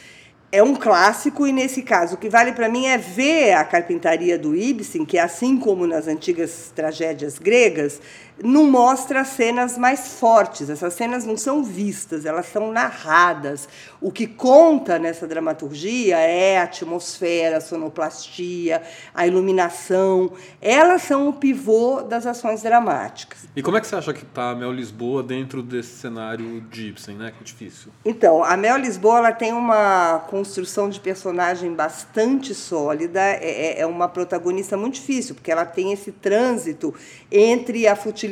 É um clássico, e nesse caso, o que vale para mim é ver a carpintaria do Ibsen, que, assim como nas antigas tragédias gregas, não mostra cenas mais fortes. Essas cenas não são vistas, elas são narradas. O que conta nessa dramaturgia é a atmosfera, a sonoplastia, a iluminação. Elas são o pivô das ações dramáticas. E como é que você acha que está a Mel Lisboa dentro desse cenário de Ibsen, né? Que difícil. Então, a Mel Lisboa ela tem uma construção de personagem bastante sólida, é, é, é uma protagonista muito difícil, porque ela tem esse trânsito entre a futilidade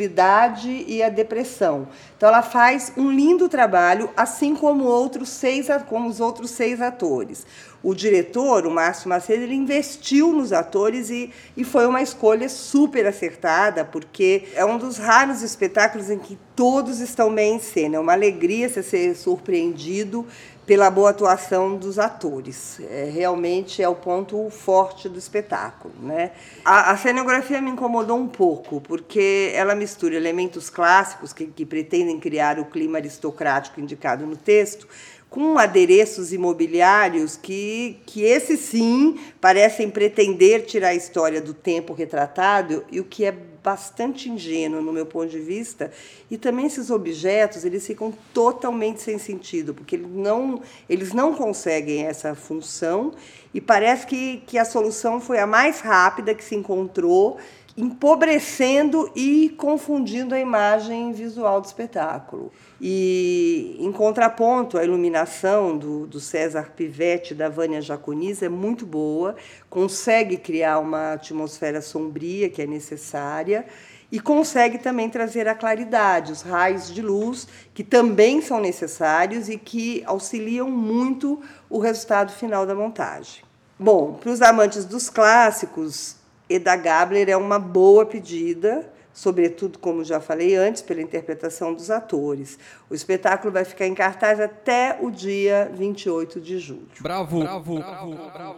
e a depressão. Então ela faz um lindo trabalho, assim como outros seis, como os outros seis atores. O diretor, o Márcio Macedo, ele investiu nos atores e, e foi uma escolha super acertada, porque é um dos raros espetáculos em que todos estão bem em cena. É uma alegria você ser surpreendido pela boa atuação dos atores. É, realmente é o ponto forte do espetáculo. Né? A, a, cenografia me incomodou um pouco, porque ela mistura elementos clássicos que, que pretendem criar o clima aristocrático indicado no texto com adereços imobiliários que, que esses sim parecem pretender tirar a história do tempo retratado, e o que é bastante ingênuo no meu ponto de vista, e também esses objetos, eles ficam totalmente sem sentido, porque eles não, eles não conseguem essa função, e parece que, que a solução foi a mais rápida que se encontrou, empobrecendo e confundindo a imagem visual do espetáculo. E, em contraponto, a iluminação do, do César Pivetti, da Vânia Jaconis, é muito boa, consegue criar uma atmosfera sombria que é necessária e consegue também trazer a claridade, os raios de luz, que também são necessários e que auxiliam muito o resultado final da montagem. Bom, para os amantes dos clássicos, Eda Gabler é uma boa pedida, sobretudo, como já falei antes, pela interpretação dos atores. O espetáculo vai ficar em cartaz até o dia 28 de julho. Bravo, bravo, bravo, bravo.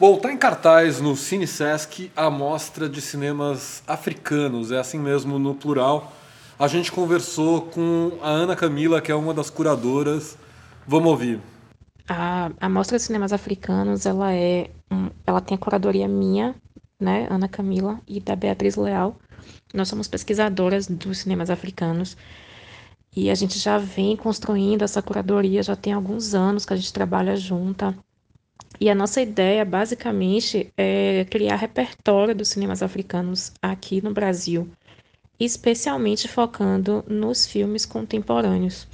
Bom, está em cartaz no Cine Sesc a mostra de cinemas africanos, é assim mesmo no plural. A gente conversou com a Ana Camila, que é uma das curadoras. Vamos ouvir. A, a mostra de cinemas africanos, ela é, um, ela tem a curadoria minha, né, Ana Camila e da Beatriz Leal. Nós somos pesquisadoras dos cinemas africanos e a gente já vem construindo essa curadoria já tem alguns anos que a gente trabalha junta. E a nossa ideia, basicamente, é criar repertório dos cinemas africanos aqui no Brasil, especialmente focando nos filmes contemporâneos,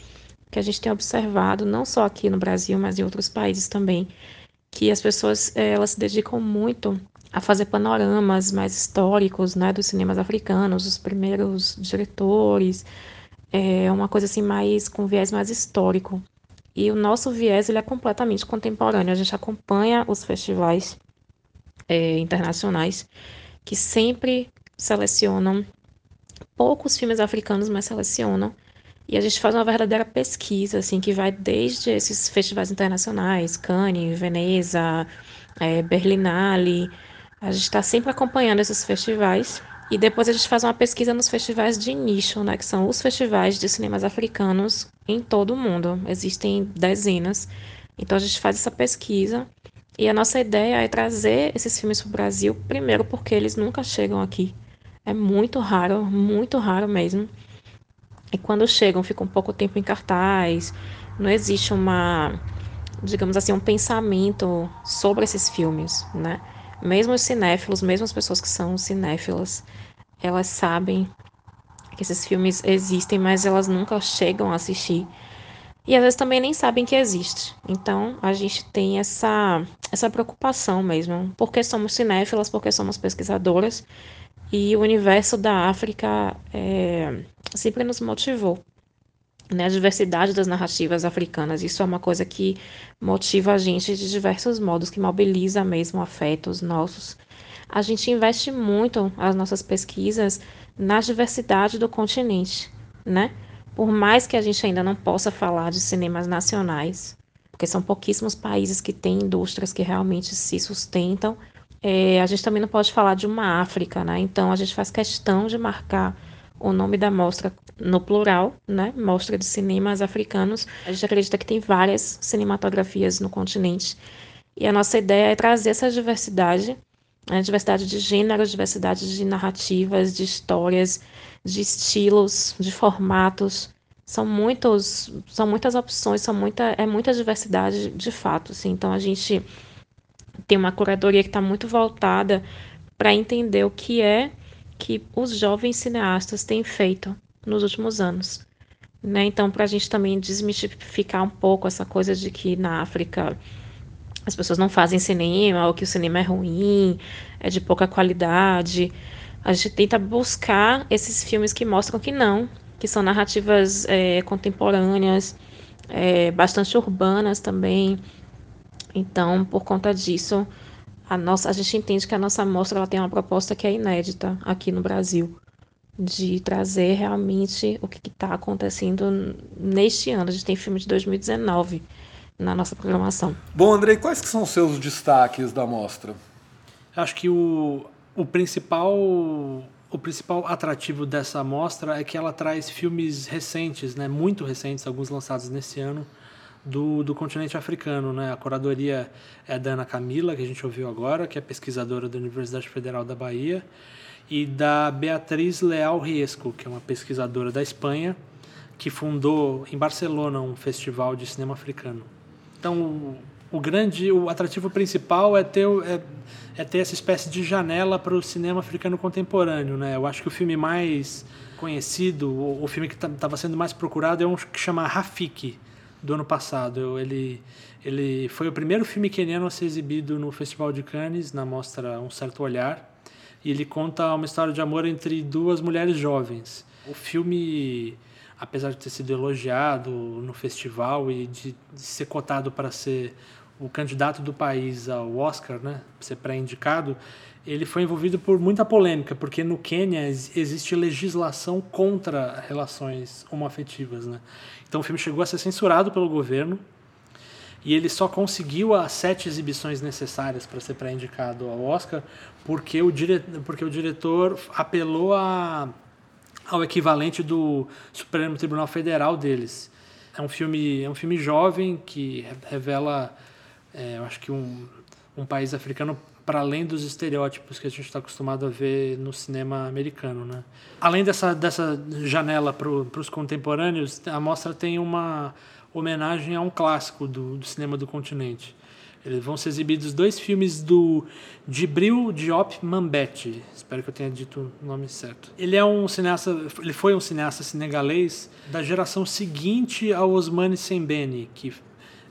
que a gente tem observado, não só aqui no Brasil, mas em outros países também, que as pessoas eh, elas se dedicam muito a fazer panoramas mais históricos né, dos cinemas africanos, os primeiros diretores, é uma coisa assim mais com viés mais histórico. E o nosso viés ele é completamente contemporâneo. A gente acompanha os festivais é, internacionais que sempre selecionam poucos filmes africanos, mas selecionam. E a gente faz uma verdadeira pesquisa, assim, que vai desde esses festivais internacionais, Cannes, Veneza, é, Berlinale. A gente está sempre acompanhando esses festivais e depois a gente faz uma pesquisa nos festivais de nicho, né, que são os festivais de cinemas africanos em todo o mundo. Existem dezenas. Então a gente faz essa pesquisa e a nossa ideia é trazer esses filmes para o Brasil, primeiro porque eles nunca chegam aqui. É muito raro, muito raro mesmo. E quando chegam, ficam pouco tempo em cartaz. Não existe uma, digamos assim, um pensamento sobre esses filmes, né? Mesmo os cinéfilos, mesmo as pessoas que são cinéfilas, elas sabem que esses filmes existem, mas elas nunca chegam a assistir. E às vezes também nem sabem que existe. Então a gente tem essa, essa preocupação mesmo. Porque somos cinéfilas, porque somos pesquisadoras. E o universo da África é, sempre nos motivou né, a diversidade das narrativas africanas. Isso é uma coisa que motiva a gente de diversos modos, que mobiliza mesmo afetos nossos. A gente investe muito as nossas pesquisas na diversidade do continente, né? Por mais que a gente ainda não possa falar de cinemas nacionais, porque são pouquíssimos países que têm indústrias que realmente se sustentam, é, a gente também não pode falar de uma África, né? Então a gente faz questão de marcar o nome da mostra no plural, né? Mostra de cinemas africanos. A gente acredita que tem várias cinematografias no continente. E a nossa ideia é trazer essa diversidade, né? diversidade de gêneros, diversidade de narrativas, de histórias, de estilos, de formatos. São muitos, são muitas opções, são muita, é muita diversidade de fato. Assim. Então a gente tem uma curadoria que está muito voltada para entender o que é que os jovens cineastas têm feito nos últimos anos. Né? Então, para a gente também desmistificar um pouco essa coisa de que na África as pessoas não fazem cinema, ou que o cinema é ruim, é de pouca qualidade, a gente tenta buscar esses filmes que mostram que não, que são narrativas é, contemporâneas, é, bastante urbanas também. Então, por conta disso, a nossa, a gente entende que a nossa mostra ela tem uma proposta que é inédita aqui no Brasil, de trazer realmente o que está acontecendo neste ano. A gente tem filme de 2019 na nossa programação. Bom, Andrei, quais que são os seus destaques da mostra? Acho que o, o principal o principal atrativo dessa mostra é que ela traz filmes recentes, né, muito recentes, alguns lançados nesse ano, do, do continente africano. Né? A curadoria é da Ana Camila, que a gente ouviu agora, que é pesquisadora da Universidade Federal da Bahia, e da Beatriz Leal Riesco, que é uma pesquisadora da Espanha, que fundou em Barcelona um festival de cinema africano. Então, o, grande, o atrativo principal é ter, é, é ter essa espécie de janela para o cinema africano contemporâneo. Né? Eu acho que o filme mais conhecido, o, o filme que estava tá, sendo mais procurado é um que chama Rafiki, do ano passado. Ele, ele foi o primeiro filme queniano a ser exibido no Festival de Cannes, na mostra Um Certo Olhar. e ele conta uma história de amor entre duas mulheres jovens. O filme, apesar de ter sido elogiado no festival e de, de ser cotado para ser o candidato do país ao Oscar, né, ser pré-indicado, ele foi envolvido por muita polêmica, porque no Quênia existe legislação contra relações homoafetivas, né? Então o filme chegou a ser censurado pelo governo e ele só conseguiu as sete exibições necessárias para ser pré-indicado ao Oscar porque o, dire... porque o diretor apelou a... ao equivalente do Supremo Tribunal Federal deles. É um filme, é um filme jovem que revela, é, eu acho que um, um país africano para além dos estereótipos que a gente está acostumado a ver no cinema americano, né? Além dessa dessa janela para os contemporâneos, a mostra tem uma homenagem a um clássico do, do cinema do continente. Eles vão ser exibidos dois filmes do Djibril Diop Mambete. Espero que eu tenha dito o nome certo. Ele é um cineasta, ele foi um cineasta senegalês da geração seguinte ao Osmani Sembene, que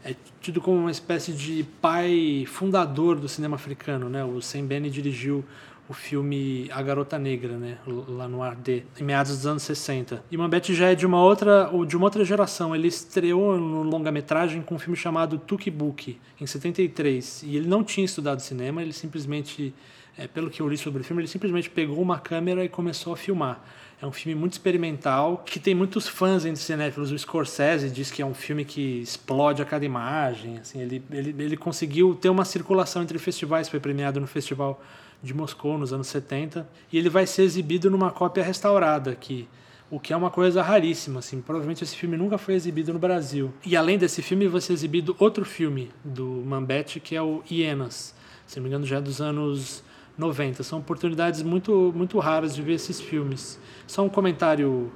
é tido como uma espécie de pai fundador do cinema africano, né? O Sembene dirigiu o filme A Garota Negra, né, lá no Ardé, em meados dos anos 60. E Mambete já é de uma outra, de uma outra geração. Ele estreou no longa-metragem com um filme chamado Tukibuk, em 73. E ele não tinha estudado cinema, ele simplesmente, é, pelo que eu li sobre o filme, ele simplesmente pegou uma câmera e começou a filmar. É um filme muito experimental, que tem muitos fãs entre cinéfilos. O Scorsese diz que é um filme que explode a cada imagem. Assim, ele, ele, ele conseguiu ter uma circulação entre festivais, foi premiado no Festival de Moscou nos anos 70, e ele vai ser exibido numa cópia restaurada aqui, o que é uma coisa raríssima, assim, provavelmente esse filme nunca foi exibido no Brasil. E além desse filme, vai ser exibido outro filme do Mambete, que é o Hienas, se não me engano já é dos anos 90. São oportunidades muito, muito raras de ver esses filmes. Só um comentário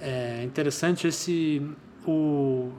é, interessante, esse o,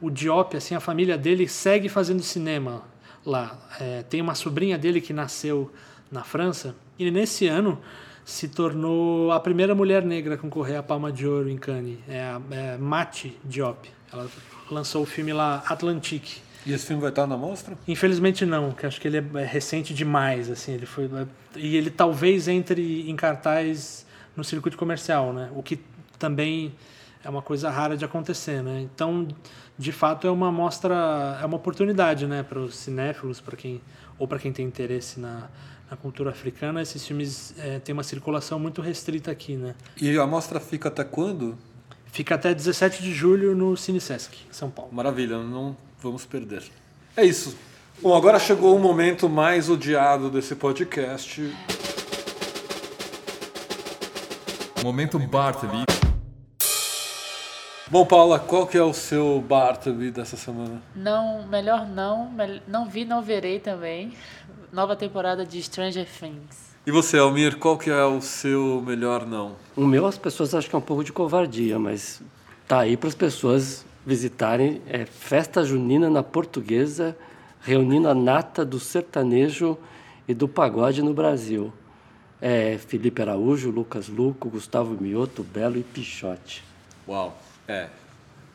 o Diop, assim, a família dele segue fazendo cinema lá. É, tem uma sobrinha dele que nasceu na França. E nesse ano se tornou a primeira mulher negra a concorrer à Palma de Ouro em Cannes. É a é Mati Diop. Ela lançou o filme lá Atlantique. E esse filme vai estar na mostra? Infelizmente não, que acho que ele é recente demais, assim, ele foi e ele talvez entre em cartaz no circuito comercial, né? O que também é uma coisa rara de acontecer, né? Então, de fato é uma mostra, é uma oportunidade, né, para os cinéfilos, para quem ou para quem tem interesse na na cultura africana, esses filmes é, têm uma circulação muito restrita aqui, né? E a mostra fica até quando? Fica até 17 de julho no Cine Sesc, São Paulo. Maravilha, não vamos perder. É isso. Bom, agora chegou o momento mais odiado desse podcast. Momento Bartleby. Bom, Paula, qual que é o seu Bartleby dessa semana? Não, melhor não, não vi, não verei também nova temporada de Stranger Things. E você, Almir, qual que é o seu melhor não? O meu as pessoas acham que é um pouco de covardia, mas tá aí para as pessoas visitarem. É Festa Junina na Portuguesa, reunindo a nata do sertanejo e do pagode no Brasil. É Felipe Araújo, Lucas Luco, Gustavo Mioto, Belo e Pichote. Uau, é.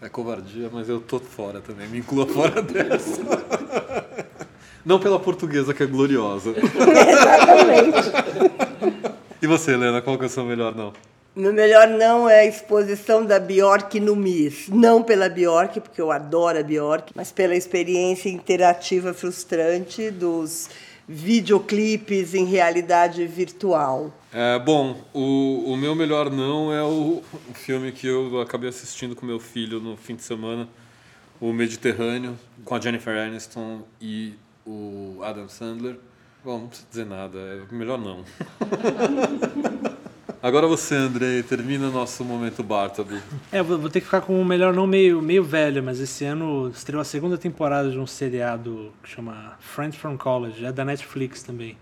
É covardia, mas eu tô fora também. Me inclua fora *laughs* dessa. Não pela portuguesa, que é gloriosa. *laughs* Exatamente. e você, Helena, qual que é o seu melhor não? Meu melhor não é a exposição da Bjork no MIS. Não pela Bjork, porque eu adoro a Bjork, mas pela experiência interativa frustrante dos videoclipes em realidade virtual. É, bom, o, o meu melhor não é o, o filme que eu acabei assistindo com meu filho no fim de semana, o Mediterrâneo, com a Jennifer Aniston e o Adam Sandler. Bom, não precisa dizer nada, é melhor não. *laughs* Agora você, Andrei, termina nosso momento Bartleby. É, vou, ter que ficar com o melhor não meio, meio velho, mas esse ano estreou a segunda temporada de um seriado que chama Friends from College, é da Netflix também.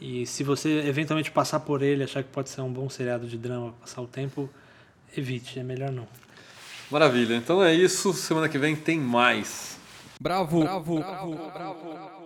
E se você eventualmente passar por ele, achar que pode ser um bom seriado de drama, passar o tempo, evite, é melhor não. Maravilha, então é isso, semana que vem tem mais. Bravo, bravo, bravo, bravo. bravo.